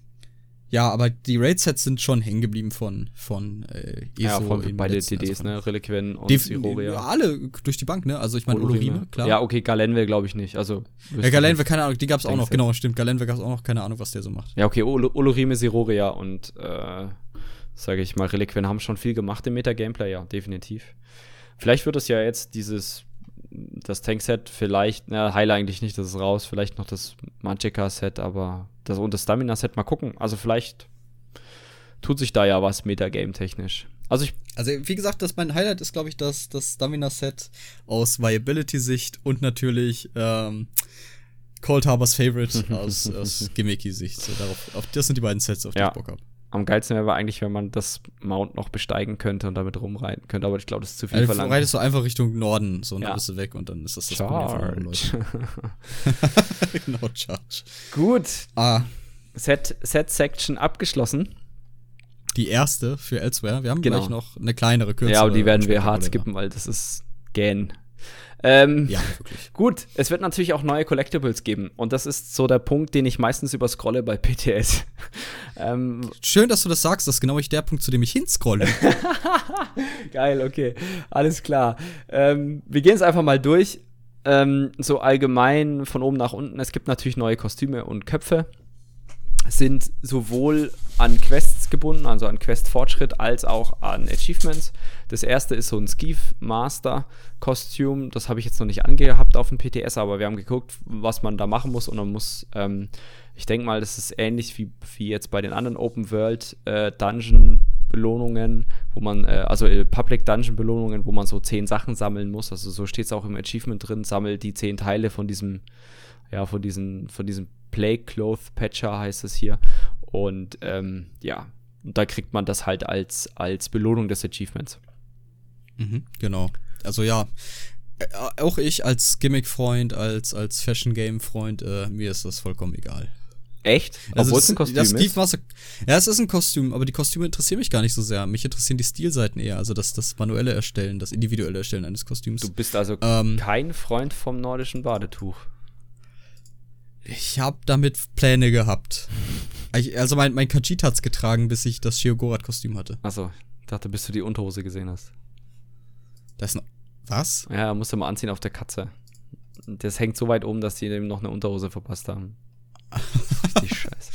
Ja, aber die Raid-Sets sind schon hängen geblieben von, von äh, ESO. Ja, von beide letzten, DDs, also ne? Reliquien und Die, Siroria. alle durch die Bank, ne? Also ich meine Olorime, klar. Ja, okay, Galenwe glaube ich nicht. Also, Ja, Galenwe, keine Ahnung, die gab's auch Denkst noch, genau, stimmt. Galenwe gab's auch noch, keine Ahnung, was der so macht. Ja, okay, Olo- Olorime, Siroria und, äh, sage ich mal, Reliquien haben schon viel gemacht im Meta-Gameplay, ja, definitiv. Vielleicht wird es ja jetzt dieses, das Tank-Set vielleicht, na, Heile eigentlich nicht, das ist raus, vielleicht noch das Magicka-Set, aber das und das Stamina-Set mal gucken. Also vielleicht tut sich da ja was Metagame-technisch. Also ich, Also, wie gesagt, das mein Highlight ist, glaube ich, das, das Stamina-Set aus Viability-Sicht und natürlich ähm, Cold Harbors Favorite aus, aus Gimmicky-Sicht. So, darauf, auf, das sind die beiden Sets, auf die Ja. ich Bock habe. Am geilsten wäre eigentlich, wenn man das Mount noch besteigen könnte und damit rumreiten könnte, aber ich glaube, das ist zu viel Also, verlangt. reitest du einfach Richtung Norden, so, und Ja. dann bist du weg und dann ist das das Problem. Leuten. genau, Charge. Gut, Ah, Set, Set Section abgeschlossen. die erste für Elsewhere. Wir haben Genau. gleich noch eine kleinere, kürzere. ja, aber die werden wir hart skippen, weil das ist Gan. Ähm, Ja, wirklich. Gut, es wird natürlich auch neue Collectibles geben. Und das ist so der Punkt, den ich meistens überscrolle bei PTS. ähm, Schön, dass du das sagst. Das ist genau der Punkt, zu dem ich hinscrolle. Geil, okay. Alles klar. Ähm, wir gehen es einfach mal durch. Ähm, so allgemein von oben nach unten. Es gibt natürlich neue Kostüme und Köpfe. Sind sowohl an Quests gebunden, also an Quest-Fortschritt, als auch an Achievements. Das erste ist so ein Skeeve Master Kostüm. Das habe ich jetzt noch nicht angehabt auf dem PTS, aber wir haben geguckt, was man da machen muss. Und man muss, ähm, ich denke mal, das ist ähnlich wie, wie jetzt bei den anderen Open World äh, Dungeon Belohnungen, wo man, äh, also äh, Public Dungeon Belohnungen, wo man so zehn Sachen sammeln muss. Also so steht es auch im Achievement drin, sammelt die zehn Teile von diesem, ja, von diesen, von diesem Plague Cloth Patcher heißt es hier. Und ähm, ja, und da kriegt man das halt als, als Belohnung des Achievements. Mhm, genau. Also ja, äh, auch ich als Gimmick-Freund, als, als Fashion-Game-Freund, äh, mir ist das vollkommen egal. Echt? Also Obwohl es das- ein Kostüm das Steve ist. Master, ja, es ist ein Kostüm, aber die Kostüme interessieren mich gar nicht so sehr. Mich interessieren die Stilseiten eher, also das, das manuelle Erstellen, das individuelle Erstellen eines Kostüms. Du bist also Ähm, kein Freund vom nordischen Badetuch. Ich habe damit Pläne gehabt. Ich, also mein, mein Khajiit hat's getragen, bis ich das Shiogorat-Kostüm hatte. Achso, ich dachte, bis du die Unterhose gesehen hast. Das ist. Was? Ja, musst du mal anziehen auf der Katze. Das hängt so weit oben, dass die dem noch eine Unterhose verpasst haben. Richtig scheiße.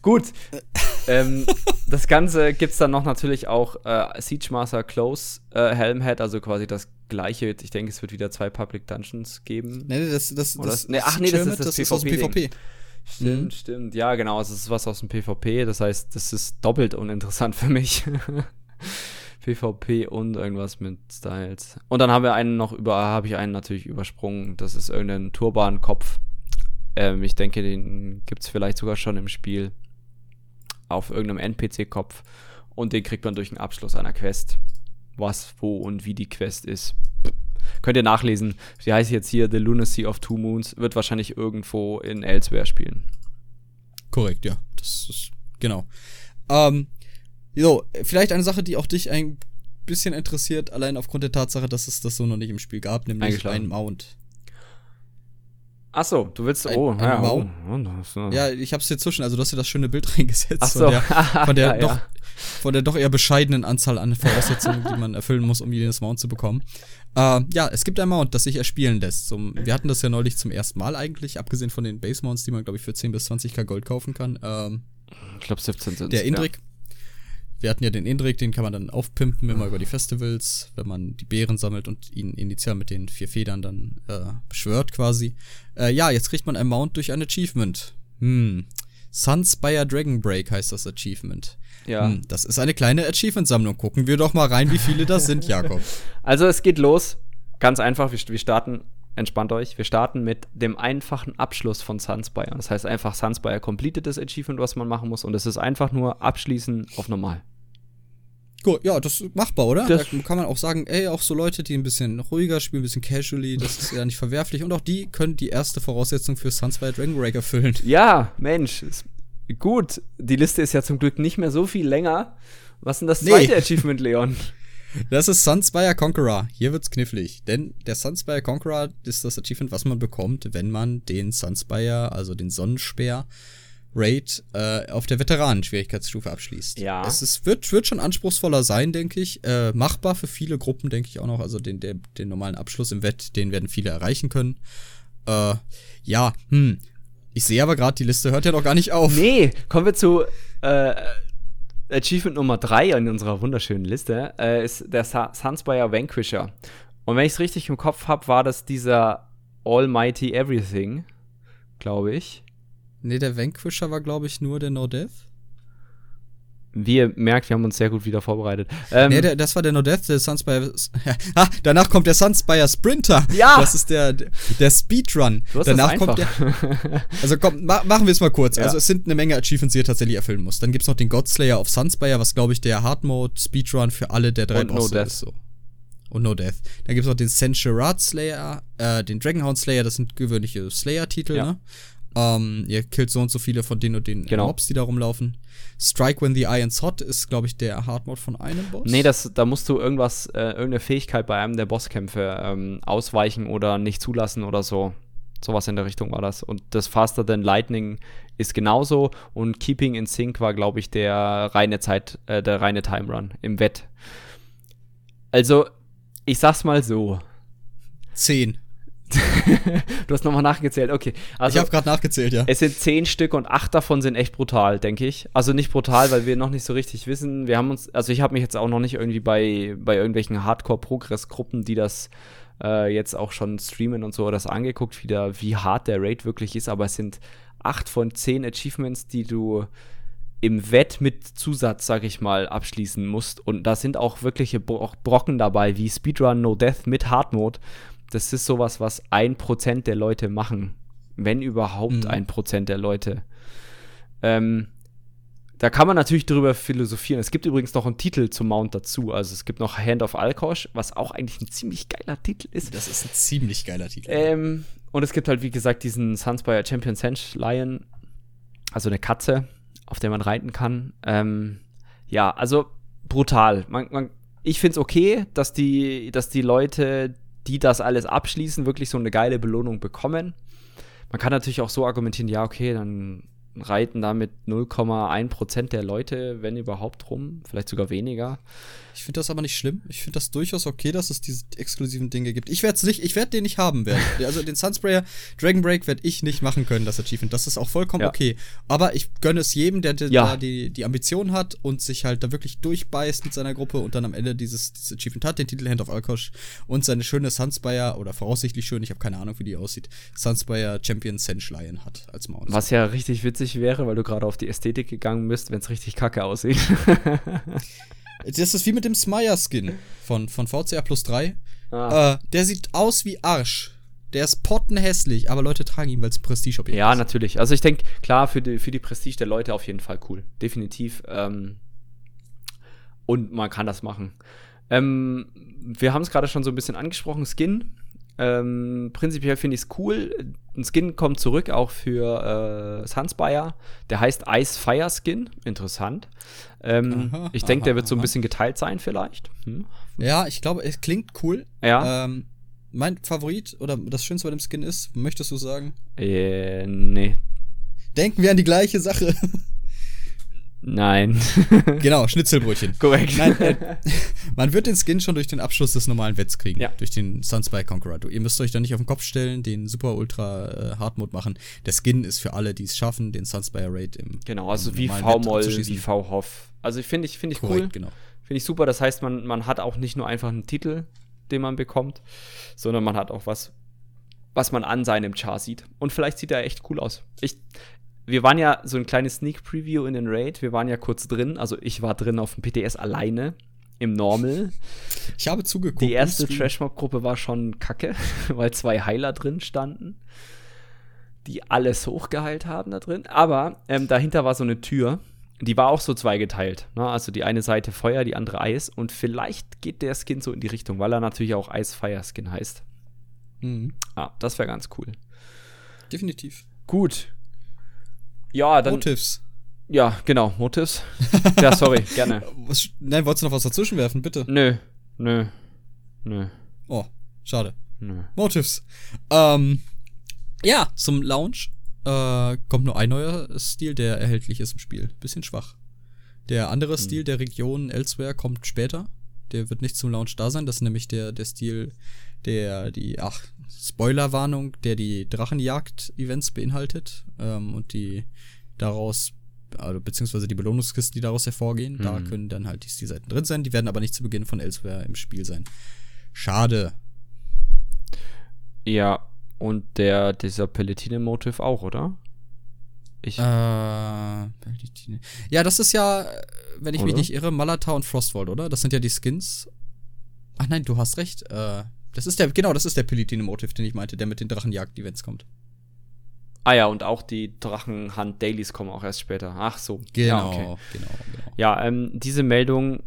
Gut. ähm, das Ganze gibt's dann noch natürlich auch äh, Siege Master Close äh, Helmhead, also quasi das gleiche. Ich denke, es wird wieder zwei Public Dungeons geben. Nee, das, das, Oder das, nee, ach nee, das ist das das ist aus dem PvP. PvP. Stimmt, Mhm. stimmt. Ja, genau, es ist was aus dem PvP. Das heißt, das ist doppelt uninteressant für mich. PvP und irgendwas mit Styles. Und dann haben wir einen noch über, habe ich einen natürlich übersprungen. Das ist irgendein Turban-Kopf. Ähm, ich denke, den gibt es vielleicht sogar schon im Spiel. Auf irgendeinem NPC-Kopf. Und den kriegt man durch den Abschluss einer Quest. Was, wo und wie die Quest ist. Könnt ihr nachlesen. Sie heißt jetzt hier The Lunacy of Two Moons. Wird wahrscheinlich irgendwo in Elsewhere spielen. Korrekt, ja. Das ist, genau. Ähm, so, vielleicht eine Sache, die auch dich ein bisschen interessiert, allein aufgrund der Tatsache, dass es das so noch nicht im Spiel gab, nämlich ein Mount. Achso, du willst. Ein- oh, ein ja, oh, oh, Ja, ich hab's dir zwischen, also du hast dir das schöne Bild reingesetzt Ach von so. der, von der Ja, doch, ja. von der doch eher bescheidenen Anzahl an Voraussetzungen, die man erfüllen muss, um jedes Mount zu bekommen. Äh, ja, es gibt ein Mount, das sich erspielen lässt. Zum, wir hatten das ja neulich zum ersten Mal eigentlich, abgesehen von den Base Mounts, die man, glaube ich, für 10 bis 20k Gold kaufen kann. Ähm, Ich glaube 17 sind der Indrik. Wir hatten ja den Indrik, den kann man dann aufpimpen immer über die Festivals, wenn man die Beeren sammelt und ihn initial mit den vier Federn dann äh, beschwört quasi. Äh, ja, jetzt kriegt man ein Mount durch ein Achievement. Hm. Sunspire Dragon Break heißt das Achievement. Ja. Hm, das ist eine kleine Achievement-Sammlung. Gucken wir doch mal rein, wie viele das sind, Jakob. Also es geht los. Ganz einfach, wir, wir starten, entspannt euch, wir starten mit dem einfachen Abschluss von Sunspire. Das heißt einfach Sunspire completed das Achievement, was man machen muss. Und es ist einfach nur abschließen auf normal. Gut, ja, das ist machbar, oder? Das- da kann man auch sagen, ey, auch so Leute, die ein bisschen ruhiger spielen, ein bisschen casually, das ist ja nicht verwerflich. Und auch die können die erste Voraussetzung für Sunspire Dragon Break erfüllen. Ja, Mensch, gut. Die Liste ist ja zum Glück nicht mehr so viel länger. Was ist denn das Nee. zweite Achievement, Leon? Das ist Sunspire Conqueror. Hier wird's knifflig. Denn der Sunspire Conqueror ist das Achievement, was man bekommt, wenn man den Sunspire, also den Sonnenspeer, Raid äh, auf der Veteranen-Schwierigkeitsstufe abschließt. Ja. Es ist, wird, wird schon anspruchsvoller sein, denke ich. Äh, machbar für viele Gruppen, denke ich auch noch. Also den, der, den normalen Abschluss im Wett, den werden viele erreichen können. Äh, ja, hm. Ich sehe aber gerade, die Liste hört ja noch gar nicht auf. Nee, kommen wir zu äh, Achievement Nummer 3 in unserer wunderschönen Liste. Äh, ist der Sa Sunspire Vanquisher. Und wenn ich es richtig im Kopf habe, war das dieser Almighty Everything, glaube ich. Nee, der Vanquisher war, glaube ich, nur der No Death. Wie ihr merkt, wir haben uns sehr gut wieder vorbereitet. Ähm, nee, der, das war der No Death, der Sunspire. ah, danach kommt der Sunspire Sprinter. Ja! Das ist der, der Speedrun. du hast danach das kommt einfach. der. Also komm, ma machen wir es mal kurz. Ja. Also es sind eine Menge Achievements, die ihr tatsächlich erfüllen muss. Dann gibt's noch den Godslayer auf Sunspire, was glaube ich der Hard Mode Speedrun für alle der drei Und No Bosse Death. ist. So. Und No Death. Dann gibt's noch den Sensurat Slayer, äh, den Dragonhound Slayer, das sind gewöhnliche Slayer-Titel, Ja. ne? Ähm, ihr killt so und so viele von den und den Genau. Mobs, die da rumlaufen. Strike when the Iron's hot ist, glaube ich, der Hard Mode von einem Boss. Nee, das, da musst du irgendwas, äh, irgendeine Fähigkeit bei einem der Bosskämpfe ähm, ausweichen oder nicht zulassen oder so. Sowas in der Richtung war das. Und das Faster Than Lightning ist genauso. Und Keeping in Sync war, glaube ich, der reine Zeit, äh, der reine Time Run im Wett. Also, ich sag's mal so. Zehn. Du hast nochmal nachgezählt, okay. Also, ich habe gerade nachgezählt, ja. es sind zehn Stück und acht davon sind echt brutal, denke ich. Also nicht brutal, weil wir noch nicht so richtig wissen. Wir haben uns, also ich habe mich jetzt auch noch nicht irgendwie bei, bei irgendwelchen Hardcore-Progress-Gruppen, die das äh, jetzt auch schon streamen und so, das angeguckt, wieder, wie hart der Raid wirklich ist. Aber es sind acht von zehn Achievements, die du im Wett mit Zusatz, sag ich mal, abschließen musst. Und da sind auch wirkliche Bro Brocken dabei, wie Speedrun No Death mit Hard Mode. Das ist sowas, was ein Prozent der Leute machen. Wenn überhaupt Mhm. ein Prozent der Leute. Ähm, da kann man natürlich drüber philosophieren. Es gibt übrigens noch einen Titel zum Mount dazu. Also es gibt noch Hand of Alkosh, was auch eigentlich ein ziemlich geiler Titel ist. Das ist ein ziemlich geiler Titel. Ähm, und es gibt halt, wie gesagt, diesen Sunspire Champion Sench Lion, also eine Katze, auf der man reiten kann. Ähm, ja, also brutal. Man, man, ich finde es okay, dass die, dass die Leute, die das alles abschließen, wirklich so eine geile Belohnung bekommen. Man kann natürlich auch so argumentieren, ja, okay, dann reiten damit 0,1% der Leute, wenn überhaupt, rum. Vielleicht sogar weniger. Ich finde das aber nicht schlimm. Ich finde das durchaus okay, dass es diese exklusiven Dinge gibt. Ich werde nicht, ich werde den nicht haben werden. Also den Sunsprayer Dragon Break werde ich nicht machen können, das Achievement. Das ist auch vollkommen Ja. okay. Aber ich gönne es jedem, der, der Ja. da die, die Ambition hat und sich halt da wirklich durchbeißt mit seiner Gruppe und dann am Ende dieses, dieses Achievement hat, den Titel Hand of Alkosh und seine schöne Sunspire oder voraussichtlich schön, ich habe keine Ahnung, wie die aussieht, Sunspire Champion Sench Lion hat als Mount. Was ja richtig witzig wäre, weil du gerade auf die Ästhetik gegangen bist, wenn es richtig kacke aussieht. Das ist wie mit dem Smire-Skin von, von VCR plus 3. Ah. Äh, der sieht aus wie Arsch. Der ist pottenhässlich, aber Leute tragen ihn, weil es Prestigeobjekt Ja, ist. natürlich. Also ich denke, klar, für die, für die Prestige der Leute auf jeden Fall cool. Definitiv. Ähm, und man kann das machen. Ähm, wir haben es gerade schon so ein bisschen angesprochen, Skin. Ähm, prinzipiell finde ich es cool. Ein Skin kommt zurück auch für äh, Sunspire. Der heißt Ice Fire Skin. Interessant. Ähm, Aha, ich denke, der wird so ein bisschen geteilt sein vielleicht. Hm? Ja, ich glaube, es klingt cool. Ja. Ähm, mein Favorit oder das Schönste bei dem Skin ist, möchtest du sagen? Äh, nee. Denken wir an die gleiche Sache. Nein. genau, Schnitzelbrötchen. Korrekt. Äh, man wird den Skin schon durch den Abschluss des normalen Wetts kriegen. Ja. Durch den Sunspire Conqueror. Ihr müsst euch da nicht auf den Kopf stellen, den super ultra äh, Hard Mode machen. Der Skin ist für alle, die es schaffen, den Sunspire Raid im Genau, also im wie V-Moll, wie V-Hoff. Also ich finde ich, finde ich Korrekt, cool. genau. Finde ich super. Das heißt, man, man hat auch nicht nur einfach einen Titel, den man bekommt, sondern man hat auch was, was man an seinem Char sieht. Und vielleicht sieht er echt cool aus. Ich, wir waren ja so ein kleines Sneak Preview in den Raid. Wir waren ja kurz drin. Also ich war drin auf dem PTS alleine im Normal. Ich habe zugeguckt. Die erste im Stream. Trashmob-Gruppe war schon kacke, weil zwei Heiler drin standen, die alles hochgeheilt haben da drin. Aber ähm, dahinter war so eine Tür, die war auch so zweigeteilt. Ne? Also die eine Seite Feuer, die andere Eis. Und vielleicht geht der Skin so in die Richtung, weil er natürlich auch Eis-Fire-Skin heißt. Mhm. Ah, das wäre ganz cool. Definitiv. Gut. Ja, dann. Motives. Ja, genau, Motives. ja, sorry, gerne. Was, nein, wolltest du noch was dazwischen werfen, bitte? Nö, nö, nö, Oh, schade. nö. Motives. Ähm, ja, zum Launch äh, kommt nur ein neuer Stil, der erhältlich ist im Spiel. Bisschen schwach. Der andere Stil der Region Elsewhere kommt später. Der wird nicht zum Launch da sein. Das ist nämlich der, der Stil, der die, ach, Spoilerwarnung, der die Drachenjagd-Events beinhaltet ähm, und die daraus, also, beziehungsweise die Belohnungskisten, die daraus hervorgehen. Da Mhm. können dann halt die Stilseiten drin sein. Die werden aber nicht zu Beginn von Elsewhere im Spiel sein. Schade. Ja, und der, dieser Pelletine-Motive auch, oder? Ich, Äh, Beltitine. ja, das ist ja, wenn ich mich Oder? nicht irre, Malata und Frostwald, oder? Das sind ja die Skins. Ach nein, du hast recht. Äh, das ist der, genau, das ist der Pelitine-Motive, den ich meinte, der mit den Drachenjagd-Events kommt. ah ja, und auch die Drachenhand-Dailies kommen auch erst später. Ach so. Genau, Ja, okay. genau, genau. Ja, ähm, diese Meldung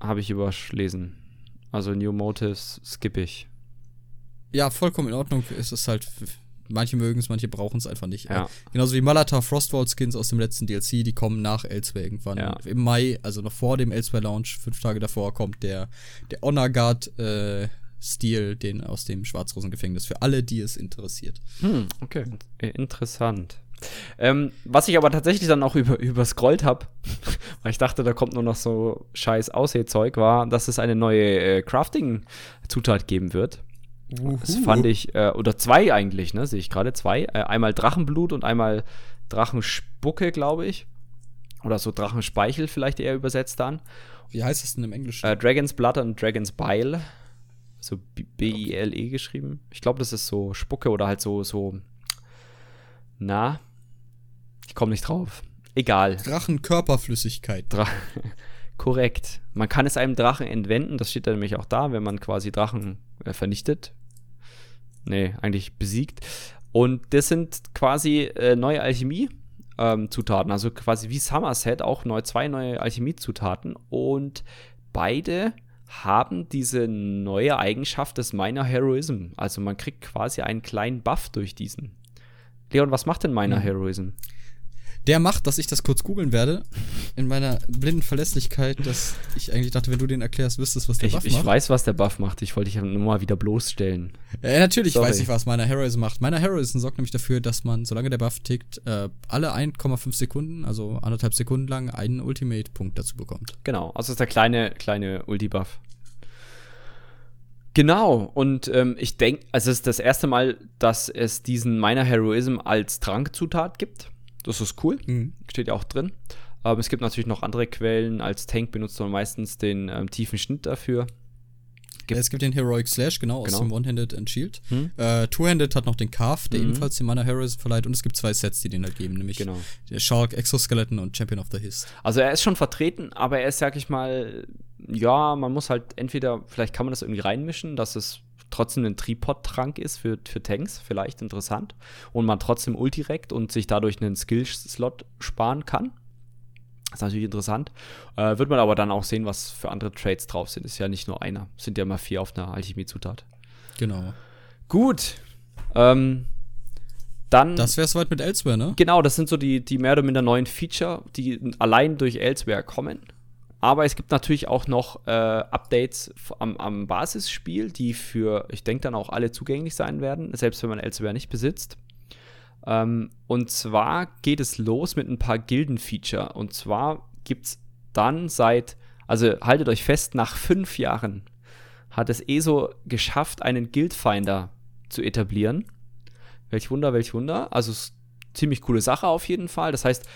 habe ich überlesen. Also New Motives skippe ich. Ja, vollkommen in Ordnung. Es ist halt, manche mögen es, manche brauchen es einfach nicht. Ja. Genauso wie Malata Frostwald Skins aus dem letzten DLC, die kommen nach Elsewhere irgendwann. Ja. Im Mai, also noch vor dem Elsewhere Launch, fünf Tage davor, kommt der, der Honor Guard äh, Stil, den aus dem Schwarzrosengefängnis, für alle, die es interessiert. Hm, okay. Äh, Interessant. Ähm, was ich aber tatsächlich dann auch über, überscrollt habe, weil ich dachte, da kommt nur noch so scheiß Aussehzeug, war, dass es eine neue äh, Crafting-Zutat geben wird. Das fand ich, äh, oder zwei eigentlich, ne? Sehe ich gerade zwei. Äh, einmal Drachenblut und einmal Drachenspucke, glaube ich. Oder so Drachenspeichel vielleicht eher übersetzt dann. Wie heißt das denn im Englischen? Äh, Dragon's Blood und Dragon's Bile. So B- B-I-L-E geschrieben. Ich glaube, das ist so Spucke oder halt so, so. Na. Ich komme nicht drauf. Egal. Drachenkörperflüssigkeit. Dra Korrekt. Man kann es einem Drachen entwenden, das steht da nämlich auch da, wenn man quasi Drachen äh, vernichtet. Nee, eigentlich besiegt. Und das sind quasi äh, neue Alchemie-Zutaten, also quasi wie Somerset auch neu, zwei neue Alchemie-Zutaten. Und beide haben diese neue Eigenschaft des Minor Heroism. Also man kriegt quasi einen kleinen Buff durch diesen. Leon, was macht denn Minor Hm. Heroism? Der macht, dass ich das kurz googeln werde, in meiner blinden Verlässlichkeit, dass ich eigentlich dachte, wenn du den erklärst, wüsstest, was der Ich, Buff ich macht. weiß, was der Buff macht. Ich wollte dich nur mal wieder bloßstellen. Äh, natürlich Sorry. weiß ich, was meiner Heroism macht. Meiner Heroism sorgt nämlich dafür, dass man, solange der Buff tickt, äh, alle 1,5 Sekunden, also anderthalb Sekunden lang, einen Ultimate-Punkt dazu bekommt. Genau, also das ist der kleine, kleine Ulti-Buff. Genau, und ähm, ich denke, also es ist das erste Mal, dass es diesen Minor Heroism als Trankzutat gibt. Das ist cool, steht ja auch drin. Aber es gibt natürlich noch andere Quellen. Als Tank benutzt man meistens den ähm, tiefen Schnitt dafür. Gibt- es gibt den Heroic Slash, genau, aus Genau. dem One-Handed and Shield. Hm? Äh, Two-Handed hat noch den Carve, der Mhm. ebenfalls den Mana Heroism verleiht. Und es gibt zwei Sets, die den halt geben, nämlich Genau. Shark Exoskeleton und Champion of the Hist. Also er ist schon vertreten, aber er ist, sag ich mal, ja, man muss halt entweder, vielleicht kann man das irgendwie reinmischen, dass es trotzdem ein Tripod-Trank ist für, für Tanks, vielleicht interessant. Und man trotzdem Ultirekt und sich dadurch einen Skill-Slot sparen kann. Das ist natürlich interessant. Äh, wird man aber dann auch sehen, was für andere Trades drauf sind. Ist ja nicht nur einer. Sind ja immer vier auf einer Alchemie-Zutat. Genau. Gut. Ähm, dann. Das wäre soweit mit Elsewhere, ne? Genau, das sind so die, die mehr oder minder neuen Feature, die allein durch Elsewhere kommen. Aber es gibt natürlich auch noch äh, Updates am, am Basisspiel, die für, ich denke, dann auch alle zugänglich sein werden, selbst wenn man Elsewhere nicht besitzt. Ähm, und zwar geht es los mit ein paar Gilden-Feature. Und zwar gibt es dann seit, also haltet euch fest, nach fünf Jahren hat es ESO geschafft, einen Guildfinder zu etablieren. Welch Wunder, welch Wunder. Also ziemlich coole Sache auf jeden Fall. Das heißt,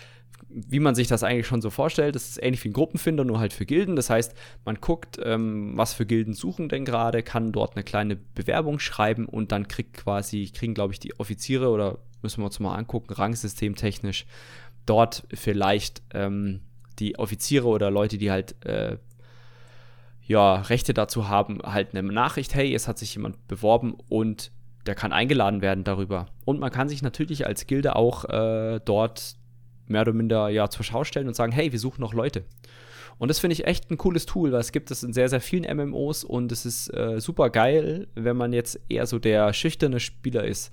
wie man sich das eigentlich schon so vorstellt, das ist ähnlich wie ein Gruppenfinder, nur halt für Gilden. Das heißt, man guckt, ähm, was für Gilden suchen denn gerade, kann dort eine kleine Bewerbung schreiben und dann kriegt quasi, kriegen, glaube ich, die Offiziere oder müssen wir uns mal angucken, rangsystemtechnisch, dort vielleicht ähm, die Offiziere oder Leute, die halt äh, ja, Rechte dazu haben, halt eine Nachricht, hey, es hat sich jemand beworben und der kann eingeladen werden darüber. Und man kann sich natürlich als Gilde auch äh, dort mehr oder minder ja zur Schau stellen und sagen, hey, wir suchen noch Leute. Und das finde ich echt ein cooles Tool, weil es gibt es in sehr, sehr vielen MMOs und es ist äh, super geil, wenn man jetzt eher so der schüchterne Spieler ist,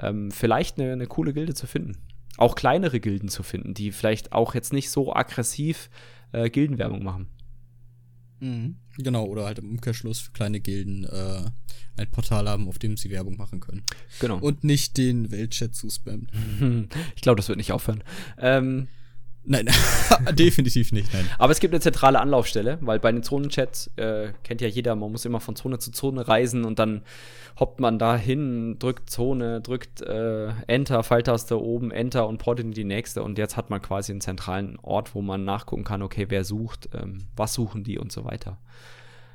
ähm, vielleicht eine, eine coole Gilde zu finden. Auch kleinere Gilden zu finden, die vielleicht auch jetzt nicht so aggressiv äh, Gildenwerbung machen. Mhm. Genau, oder halt im Umkehrschluss für kleine Gilden äh, ein Portal haben, auf dem sie Werbung machen können. Genau. Und nicht den Weltchat zuspammen. ich glaube, das wird nicht aufhören. Ähm, Nein, definitiv nicht, nein. Aber es gibt eine zentrale Anlaufstelle, weil bei den Zonenchats äh, kennt ja jeder, man muss immer von Zone zu Zone reisen und dann hoppt man da hin, drückt Zone, drückt äh, Enter, Pfeiltaste oben, Enter und portet in die nächste. Und jetzt hat man quasi einen zentralen Ort, wo man nachgucken kann, okay, wer sucht, ähm, was suchen die und so weiter.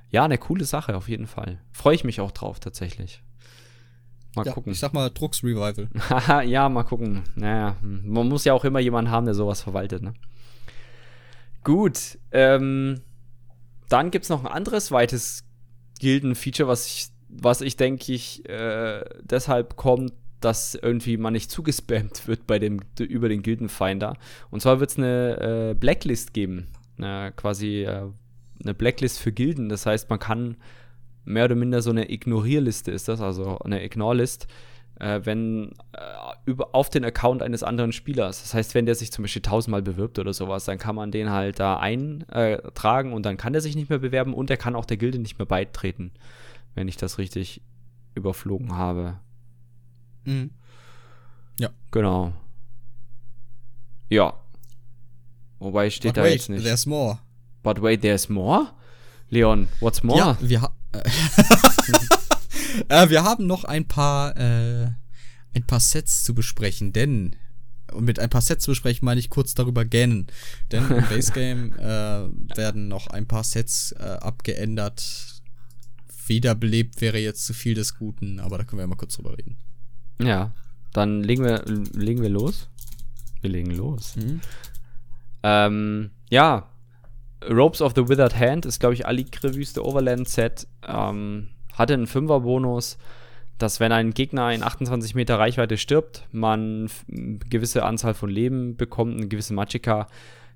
Ja, eine coole Sache auf jeden Fall. Freue ich mich auch drauf tatsächlich. Mal ja, gucken. Ich sag mal Drucks Revival. ja, mal gucken. Naja, man muss ja auch immer jemanden haben, der sowas verwaltet, ne? Gut. Ähm, dann gibt es noch ein anderes weites Gilden-Feature, was ich, was ich denke ich äh, deshalb kommt, dass irgendwie man nicht zugespammt wird bei dem, über den Gildenfinder. Und zwar wird es eine äh, Blacklist geben. Äh, quasi äh, eine Blacklist für Gilden. Das heißt, man kann mehr oder minder so eine Ignorierliste ist das, also eine Ignore-List, äh, wenn äh, über, auf den Account eines anderen Spielers. Das heißt, wenn der sich zum Beispiel tausendmal bewirbt oder sowas, dann kann man den halt da eintragen und dann kann der sich nicht mehr bewerben und er kann auch der Gilde nicht mehr beitreten, wenn ich das richtig überflogen habe. Mhm. Ja. Genau. Ja. Wobei steht But da wait, jetzt nicht. There's more. But wait, there's more? Leon, what's more? Ja, wir, ha äh, wir haben noch ein paar, äh, ein paar Sets zu besprechen, denn und mit ein paar Sets zu besprechen, meine ich kurz darüber gähnen. Denn im Base Game äh, werden noch ein paar Sets äh, abgeändert. Wiederbelebt wäre jetzt zu viel des Guten, aber da können wir ja mal kurz drüber reden. Ja, dann legen wir, legen wir los. Wir legen los. Mhm. Ähm, ja, Ropes of the Withered Hand ist, glaube ich, Alikre-Wüste Overland-Set. Ähm, hatte einen Fünfer-Bonus, dass wenn ein Gegner in 28 Meter Reichweite stirbt, man eine gewisse Anzahl von Leben bekommt, eine gewisse Magicka.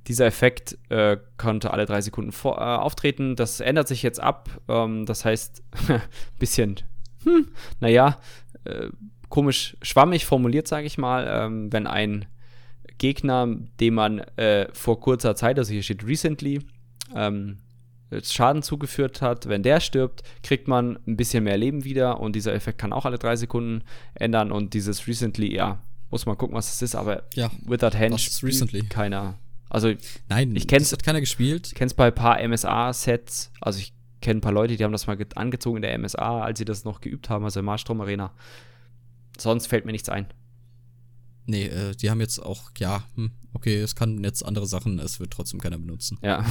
Dieser Effekt äh, konnte alle drei Sekunden vor, äh, auftreten. Das ändert sich jetzt ab. Ähm, das heißt, ein bisschen, hm, naja, äh, komisch schwammig formuliert, sage ich mal. Ähm, wenn ein Gegner, dem man äh, vor kurzer Zeit, also hier steht recently, ähm, Schaden zugeführt hat, wenn der stirbt, kriegt man ein bisschen mehr Leben wieder und dieser Effekt kann auch alle drei Sekunden ändern und dieses recently, ja, muss man gucken, was das ist, aber ja, Withered Hand spielt recently? keiner. Also Nein, ich kenn's, das hat keiner gespielt. Ich kenn's bei ein paar MSA-Sets, also ich kenne ein paar Leute, die haben das mal angezogen in der MSA, als sie das noch geübt haben, also in Marstrom Arena. Sonst fällt mir nichts ein. Nee, äh, die haben jetzt auch, ja, hm, okay, es kann jetzt andere Sachen, es wird trotzdem keiner benutzen. Ja.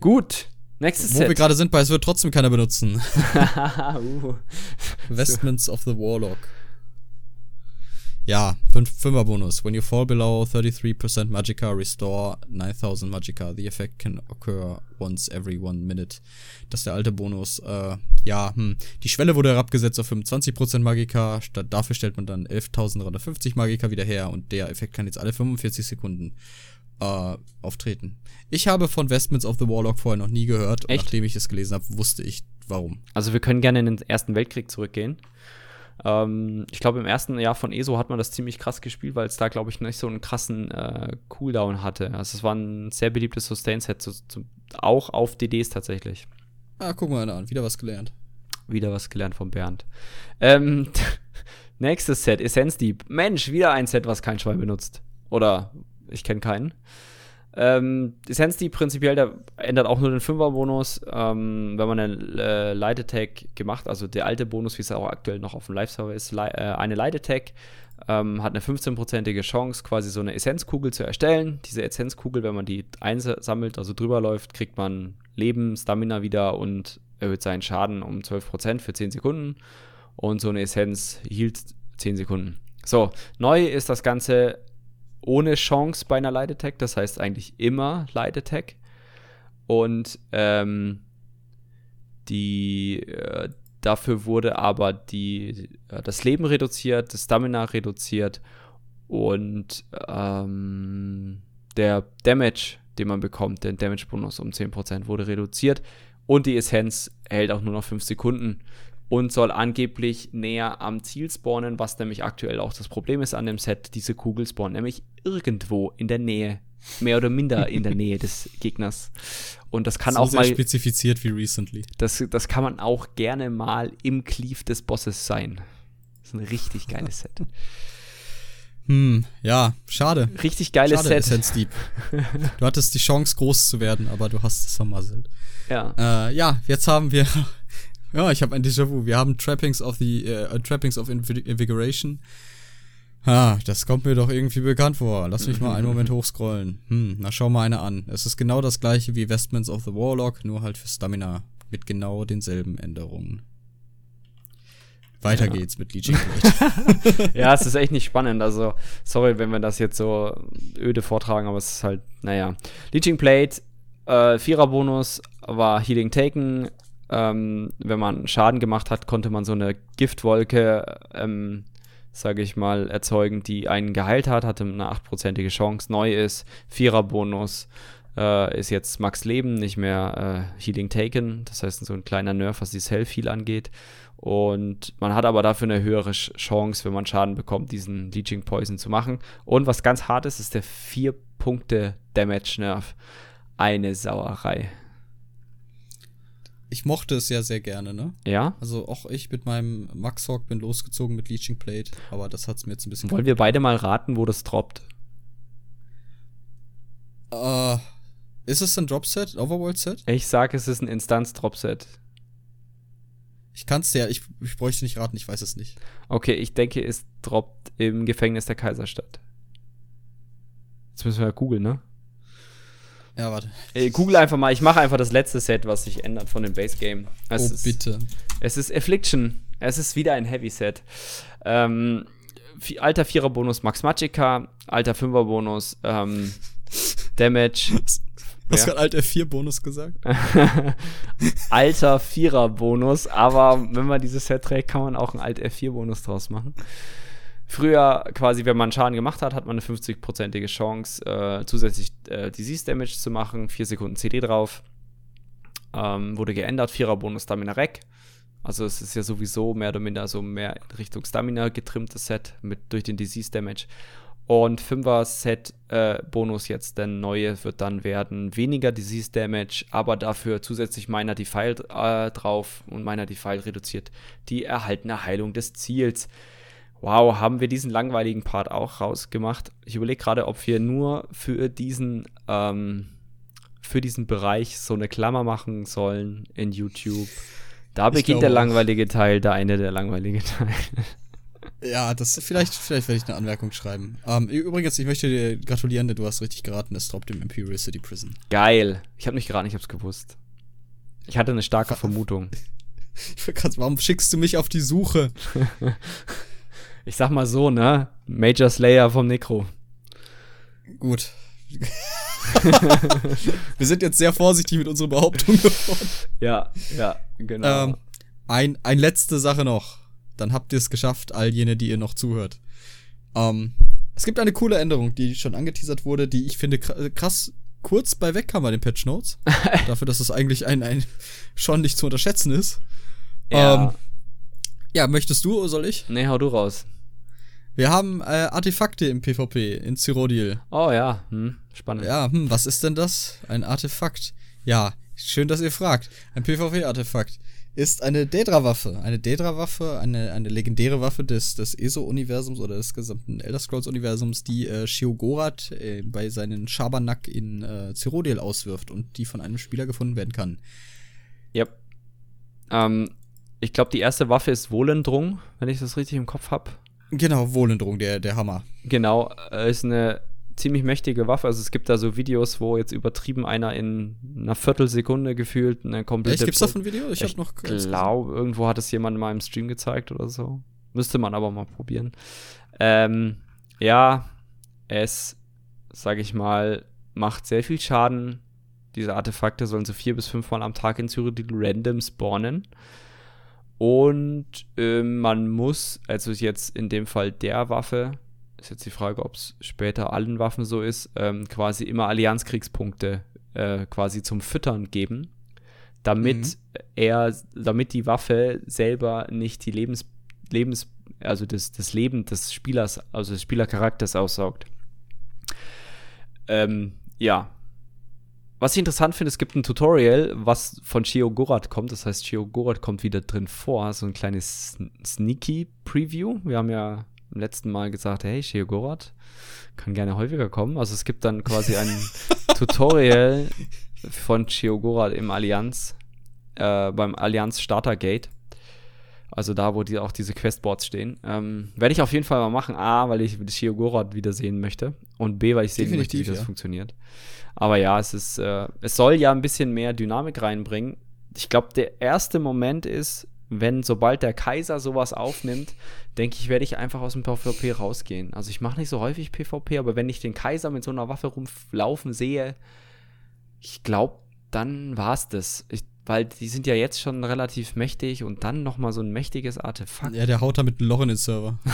Gut, nächstes Wo Set. wir gerade sind, bei es wird trotzdem keiner benutzen. uh. Vestments of the Warlock. Ja, 5er Bonus. When you fall below 33% Magicka, restore 9000 Magicka. The effect can occur once every one minute. Das ist der alte Bonus. Äh, ja, hm. Die Schwelle wurde herabgesetzt auf 25% Magicka. Statt dafür stellt man dann 11.350 Magicka wieder her und der Effekt kann jetzt alle 45 Sekunden äh, auftreten. Ich habe von Vestments of the Warlock vorher noch nie gehört. Echt? nachdem ich es gelesen habe, wusste ich warum. Also wir können gerne in den Ersten Weltkrieg zurückgehen. Ähm, ich glaube, im ersten Jahr von ESO hat man das ziemlich krass gespielt, weil es da, glaube ich, nicht so einen krassen äh, Cooldown hatte. Also es war ein sehr beliebtes Sustain-Set, so, so, auch auf DDs tatsächlich. Ah, guck mal an, wieder was gelernt. Wieder was gelernt von Bernd. Ähm, nächstes Set, Essence Deep. Mensch, wieder ein Set, was kein Schwein benutzt. Oder ich kenne keinen. Ähm, Essence prinzipiell, der ändert auch nur den 5er-Bonus, ähm, wenn man einen äh, Light Attack gemacht, also der alte Bonus, wie es auch aktuell noch auf dem Live-Server ist, äh, eine Light Attack ähm, hat eine 15-prozentige Chance, quasi so eine Essenzkugel zu erstellen. Diese Essenzkugel, wenn man die einsammelt, also drüber läuft, kriegt man Leben, Stamina wieder und erhöht seinen Schaden um 12% für 10 Sekunden. Und so eine Essenz hielt 10 Sekunden. So, neu ist das Ganze ohne Chance bei einer Light Attack, das heißt eigentlich immer Light Attack. Und ähm, die äh, dafür wurde aber die, äh, das Leben reduziert, das Stamina reduziert und ähm, der Damage, den man bekommt, der Damage-Bonus um 10% wurde reduziert und die Essenz hält auch nur noch 5 Sekunden und soll angeblich näher am Ziel spawnen, was nämlich aktuell auch das Problem ist an dem Set. Diese Kugel spawnt nämlich irgendwo in der Nähe mehr oder minder in der Nähe des Gegners. Und das kann so auch sehr mal spezifiziert wie recently. das, das kann man auch gerne mal im Cleave des Bosses sein. Das ist ein richtig geiles Set. Hm, ja, schade. Richtig geiles schade, Set. Essence Deep. Du hattest die Chance, groß zu werden, aber du hast es vermasselt. Ja. Äh, ja, jetzt haben wir. Ja, ich habe ein Déjà-vu. Wir haben Trappings of the äh, Trappings of Invi- Invigoration. Ah, das kommt mir doch irgendwie bekannt vor. Lass mich mal einen Moment hochscrollen. Hm, na schau mal eine an. Es ist genau das gleiche wie Vestments of the Warlock, nur halt für Stamina. Mit genau denselben Änderungen. Weiter Ja. geht's mit Leeching Blade. ja, es ist echt nicht spannend. Also, sorry, wenn wir das jetzt so öde vortragen, aber es ist halt, naja. Leeching Plate, äh, Vierer-Bonus war Healing Taken. Ähm, wenn man Schaden gemacht hat, konnte man so eine Giftwolke, ähm, sage ich mal, erzeugen, die einen geheilt hat, hatte eine 8%ige Chance. Neu ist Vierer-Bonus. Äh, ist jetzt Max Leben, nicht mehr äh, Healing Taken. Das heißt, so ein kleiner Nerf, was die Self-Heal angeht. Und man hat aber dafür eine höhere Ch- Chance, wenn man Schaden bekommt, diesen Leeching Poison zu machen. Und was ganz hart ist, ist der 4-Punkte-Damage-Nerf. Eine Sauerei. Ich mochte es ja sehr gerne, ne? Ja? Also auch ich mit meinem Max Hawk bin losgezogen mit Leeching Plate, aber das hat's mir jetzt ein bisschen. Wollen wir beide mal raten, wo das droppt? Äh, ist es ein Dropset, Overworld-Set? Ich sage, es ist ein Instanz-Dropset. Ich kann's dir, ich, ich bräuchte nicht raten, ich weiß es nicht. Okay, ich denke, es droppt im Gefängnis der Kaiserstadt. Jetzt müssen wir ja googeln, ne? Ja, warte. Äh, Google einfach mal, ich mache einfach das letzte Set, was sich ändert von dem Base Game. Es oh, ist, bitte. Es ist Affliction. Es ist wieder ein Heavy Set. Ähm, alter Vierer Bonus Max Magica, alter Fünfer Bonus ähm, Damage, Hast Ja. gerade Alt F4-Bonus gesagt? alter Vierer Bonus, aber wenn man dieses Set trägt, kann man auch einen Alt F4 Bonus draus machen. Früher quasi, wenn man Schaden gemacht hat, hat man eine 50-prozentige Chance, äh, zusätzlich äh, Disease Damage zu machen. 4 Sekunden CD drauf. Ähm, wurde geändert, Vierer Bonus Stamina Rec. Also es ist ja sowieso mehr oder minder so mehr in Richtung Stamina getrimmtes Set mit durch den Disease Damage. Und 5er Set äh, Bonus jetzt, der neue wird dann werden weniger Disease Damage, aber dafür zusätzlich Miner Defile äh, drauf und Miner Defile reduziert die erhaltene Heilung des Ziels. Wow, haben wir diesen langweiligen Part auch rausgemacht. Ich überlege gerade, ob wir nur für diesen, ähm, für diesen Bereich so eine Klammer machen sollen in YouTube. Da Ich beginnt der glaube langweilige Teil, da eine der langweilige Teil. Ja, das vielleicht, vielleicht werde ich eine Anmerkung schreiben. Ähm, übrigens, ich möchte dir gratulieren, denn du hast richtig geraten, es droppt im Imperial City Prison. Geil. Ich habe nicht geraten, ich habe es gewusst. Ich hatte eine starke Vermutung. Ich will grad, warum schickst du mich auf die Suche? Ich sag mal so, ne? Major Slayer vom Necro. Gut. Wir sind jetzt sehr vorsichtig mit unserer Behauptung geworden. Ja, ja, genau. Ähm, ein, ein letzte Sache noch. Dann habt ihr es geschafft, all jene, die ihr noch zuhört. Ähm, es gibt eine coole Änderung, die schon angeteasert wurde, die ich finde kr- krass kurz bei wegkam bei den Patch Notes. Dafür, dass es eigentlich ein, ein schon nicht zu unterschätzen ist. ja. ähm, Ja, möchtest du oder soll ich? nee, hau du raus. Wir haben äh, Artefakte im PvP in Cyrodiil. Oh ja, hm, spannend. Ja, hm, was ist denn das? Ein Artefakt. Ja, schön, dass ihr fragt. Ein PvP-Artefakt ist eine Daedra-Waffe. Eine Daedra-Waffe, eine, eine legendäre Waffe des, des ESO-Universums oder des gesamten Elder Scrolls-Universums, die äh, Shiogorath äh, bei seinen Schabernack in äh, Cyrodiil auswirft und die von einem Spieler gefunden werden kann. Yep. Ähm, ich glaube, die erste Waffe ist Wohlendrung, wenn ich das richtig im Kopf habe. Genau, Wohlendrung, der, der Hammer. Genau, äh, ist eine ziemlich mächtige Waffe. Also es gibt da so Videos, wo jetzt übertrieben einer in einer Viertelsekunde gefühlt eine komplette. Echt, gibt's davon ein Video? Ich, Ich hab noch glaube, irgendwo hat es jemand in meinem Stream gezeigt oder so. Müsste man aber mal probieren. Ähm, ja, es, sage ich mal, macht sehr viel Schaden. Diese Artefakte sollen so vier bis fünfmal am Tag in Cyrodiil random spawnen. Und ähm, man muss, also jetzt in dem Fall der Waffe, ist jetzt die Frage, ob es später allen Waffen so ist, ähm, quasi immer Allianzkriegspunkte äh, quasi zum Füttern geben, damit Mhm. er, damit die Waffe selber nicht die Lebens, Lebens, also das, das Leben des Spielers, also des Spielercharakters aussaugt. Ähm, ja. Was ich interessant finde, es gibt ein Tutorial, was von Chio Gorat kommt. Das heißt, Chio Gorat kommt wieder drin vor. So ein kleines Sneaky Preview. Wir haben ja im letzten Mal gesagt, hey, Chio Gorat kann gerne häufiger kommen. Also es gibt dann quasi ein Tutorial von Chio Gorat im Allianz, äh, beim Allianz Starter Gate. Also da, wo die auch diese Questboards stehen. Ähm, Werde ich auf jeden Fall mal machen. A, weil ich Chio Gorat wiedersehen möchte. Und B, weil ich sehen Definitiv, möchte, wie das ja. funktioniert. Aber ja, es ist, äh, es soll ja ein bisschen mehr Dynamik reinbringen. Ich glaube, der erste Moment ist, wenn sobald der Kaiser sowas aufnimmt, denke ich, werde ich einfach aus dem PvP rausgehen. Also ich mache nicht so häufig PvP, aber wenn ich den Kaiser mit so einer Waffe rumlaufen sehe, ich glaube, dann war's das. Ich, weil die sind ja jetzt schon relativ mächtig und dann noch mal so ein mächtiges Artefakt. Ja, der haut da mit einem Loch in den Server.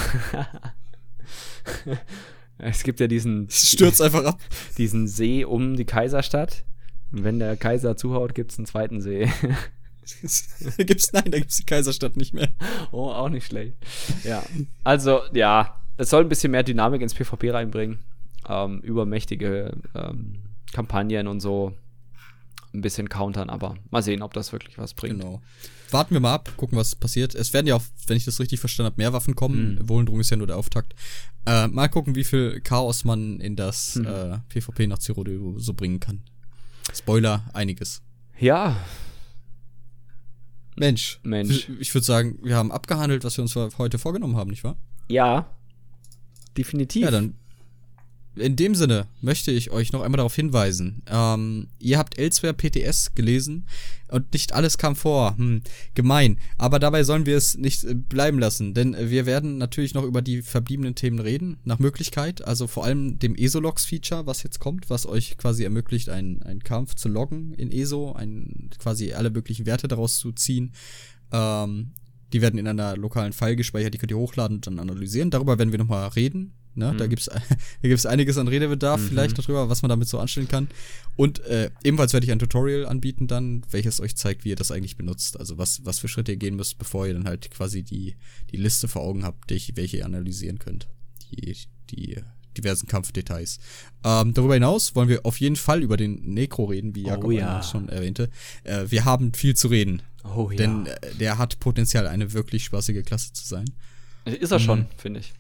Es gibt ja diesen, Es stürzt einfach ab. diesen See um die Kaiserstadt. Und wenn der Kaiser zuhaut, gibt es einen zweiten See. da gibt's, nein, da gibt's die Kaiserstadt nicht mehr. oh, auch nicht schlecht. Ja. Also, ja, es soll ein bisschen mehr Dynamik ins PvP reinbringen. Ähm, übermächtige ähm, Kampagnen und so ein bisschen countern, aber mal sehen, ob das wirklich was bringt. Genau. Warten wir mal ab, gucken, was passiert. Es werden ja auch, wenn ich das richtig verstanden habe, mehr Waffen kommen. Mhm. Wohlendrung ist ja nur der Auftakt. Äh, mal gucken, wie viel Chaos man in das Mhm. äh, PvP nach Zero so bringen kann. Spoiler, einiges. Ja, Mensch. Mensch. Ich, würde sagen, wir haben abgehandelt, was wir uns heute vorgenommen haben, nicht wahr? ja, definitiv. Ja, dann. In dem Sinne möchte ich euch noch einmal darauf hinweisen. Ähm, ihr habt Elsewhere PTS gelesen und nicht alles kam vor. Hm, gemein. Aber dabei sollen wir es nicht äh, bleiben lassen, denn wir werden natürlich noch über die verbliebenen Themen reden, nach Möglichkeit. Also vor allem dem ESO-Logs-Feature, was jetzt kommt, was euch quasi ermöglicht, einen, einen Kampf zu loggen in ESO, ein, quasi alle möglichen Werte daraus zu ziehen. Ähm, die werden in einer lokalen File gespeichert, die könnt ihr hochladen und dann analysieren. Darüber werden wir nochmal reden. Ne? Da gibt's da gibt's einiges an Redebedarf Mhm. vielleicht darüber, was man damit so anstellen kann. Und äh, ebenfalls werde ich ein Tutorial anbieten dann, welches euch zeigt, wie ihr das eigentlich benutzt. Also was, was für Schritte ihr gehen müsst, bevor ihr dann halt quasi die, die Liste vor Augen habt, die, welche ihr analysieren könnt. Die, die diversen Kampfdetails. Ähm, darüber hinaus wollen wir auf jeden Fall über den Necro reden, wie Jakob Oh ja. schon erwähnte. Äh, wir haben viel zu reden. oh ja. Denn äh, der hat Potenzial, eine wirklich spaßige Klasse zu sein. ist er schon, finde ich.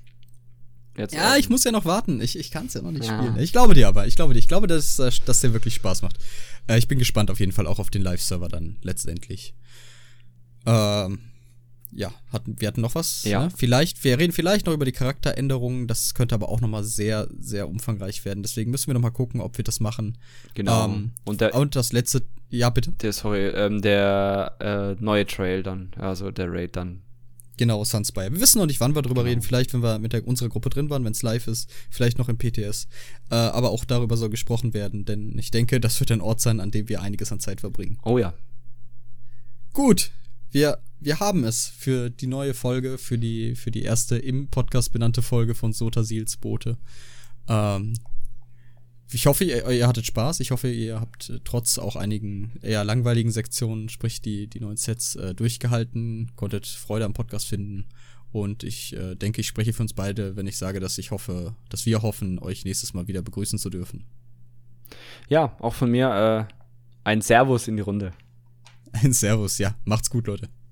Jetzt Ja, ich muss ja noch warten. Ich, ich kann es ja noch nicht Ja. spielen. Ich glaube dir aber. Ich glaube dir. Ich glaube, dass, äh, dass der wirklich Spaß macht. Äh, ich bin gespannt auf jeden Fall auch auf den Live-Server dann letztendlich. Ähm, ja, hatten, wir hatten noch was. Ja. Ne? Vielleicht, wir reden vielleicht noch über die Charakteränderungen. Das könnte aber auch noch mal sehr, sehr umfangreich werden. Deswegen müssen wir noch mal gucken, ob wir das machen. Genau. Ähm, und der, Und das letzte, ja bitte. der sorry, ähm, der äh, neue Trail dann, also der Raid dann. Genau, Sunspire. Wir wissen noch nicht, wann wir drüber Genau. reden. Vielleicht, wenn wir mit der, unserer Gruppe drin waren, wenn es live ist. Vielleicht noch im PTS. Äh, aber auch darüber soll gesprochen werden, denn ich denke, das wird ein Ort sein, an dem wir einiges an Zeit verbringen. Oh ja. Gut, wir, wir haben es für die neue Folge, für die, für die erste im Podcast benannte Folge von Sota Seals Boote. Ähm, ich hoffe, ihr, ihr hattet Spaß. Ich hoffe, ihr habt äh, trotz auch einigen eher langweiligen Sektionen, sprich die, die neuen Sets, äh, durchgehalten, konntet Freude am Podcast finden. Und ich äh, denke, ich spreche für uns beide, wenn ich sage, dass ich hoffe, dass wir hoffen, euch nächstes Mal wieder begrüßen zu dürfen. Ja, auch von mir äh, ein Servus in die Runde. Ein Servus, ja. Macht's gut, Leute.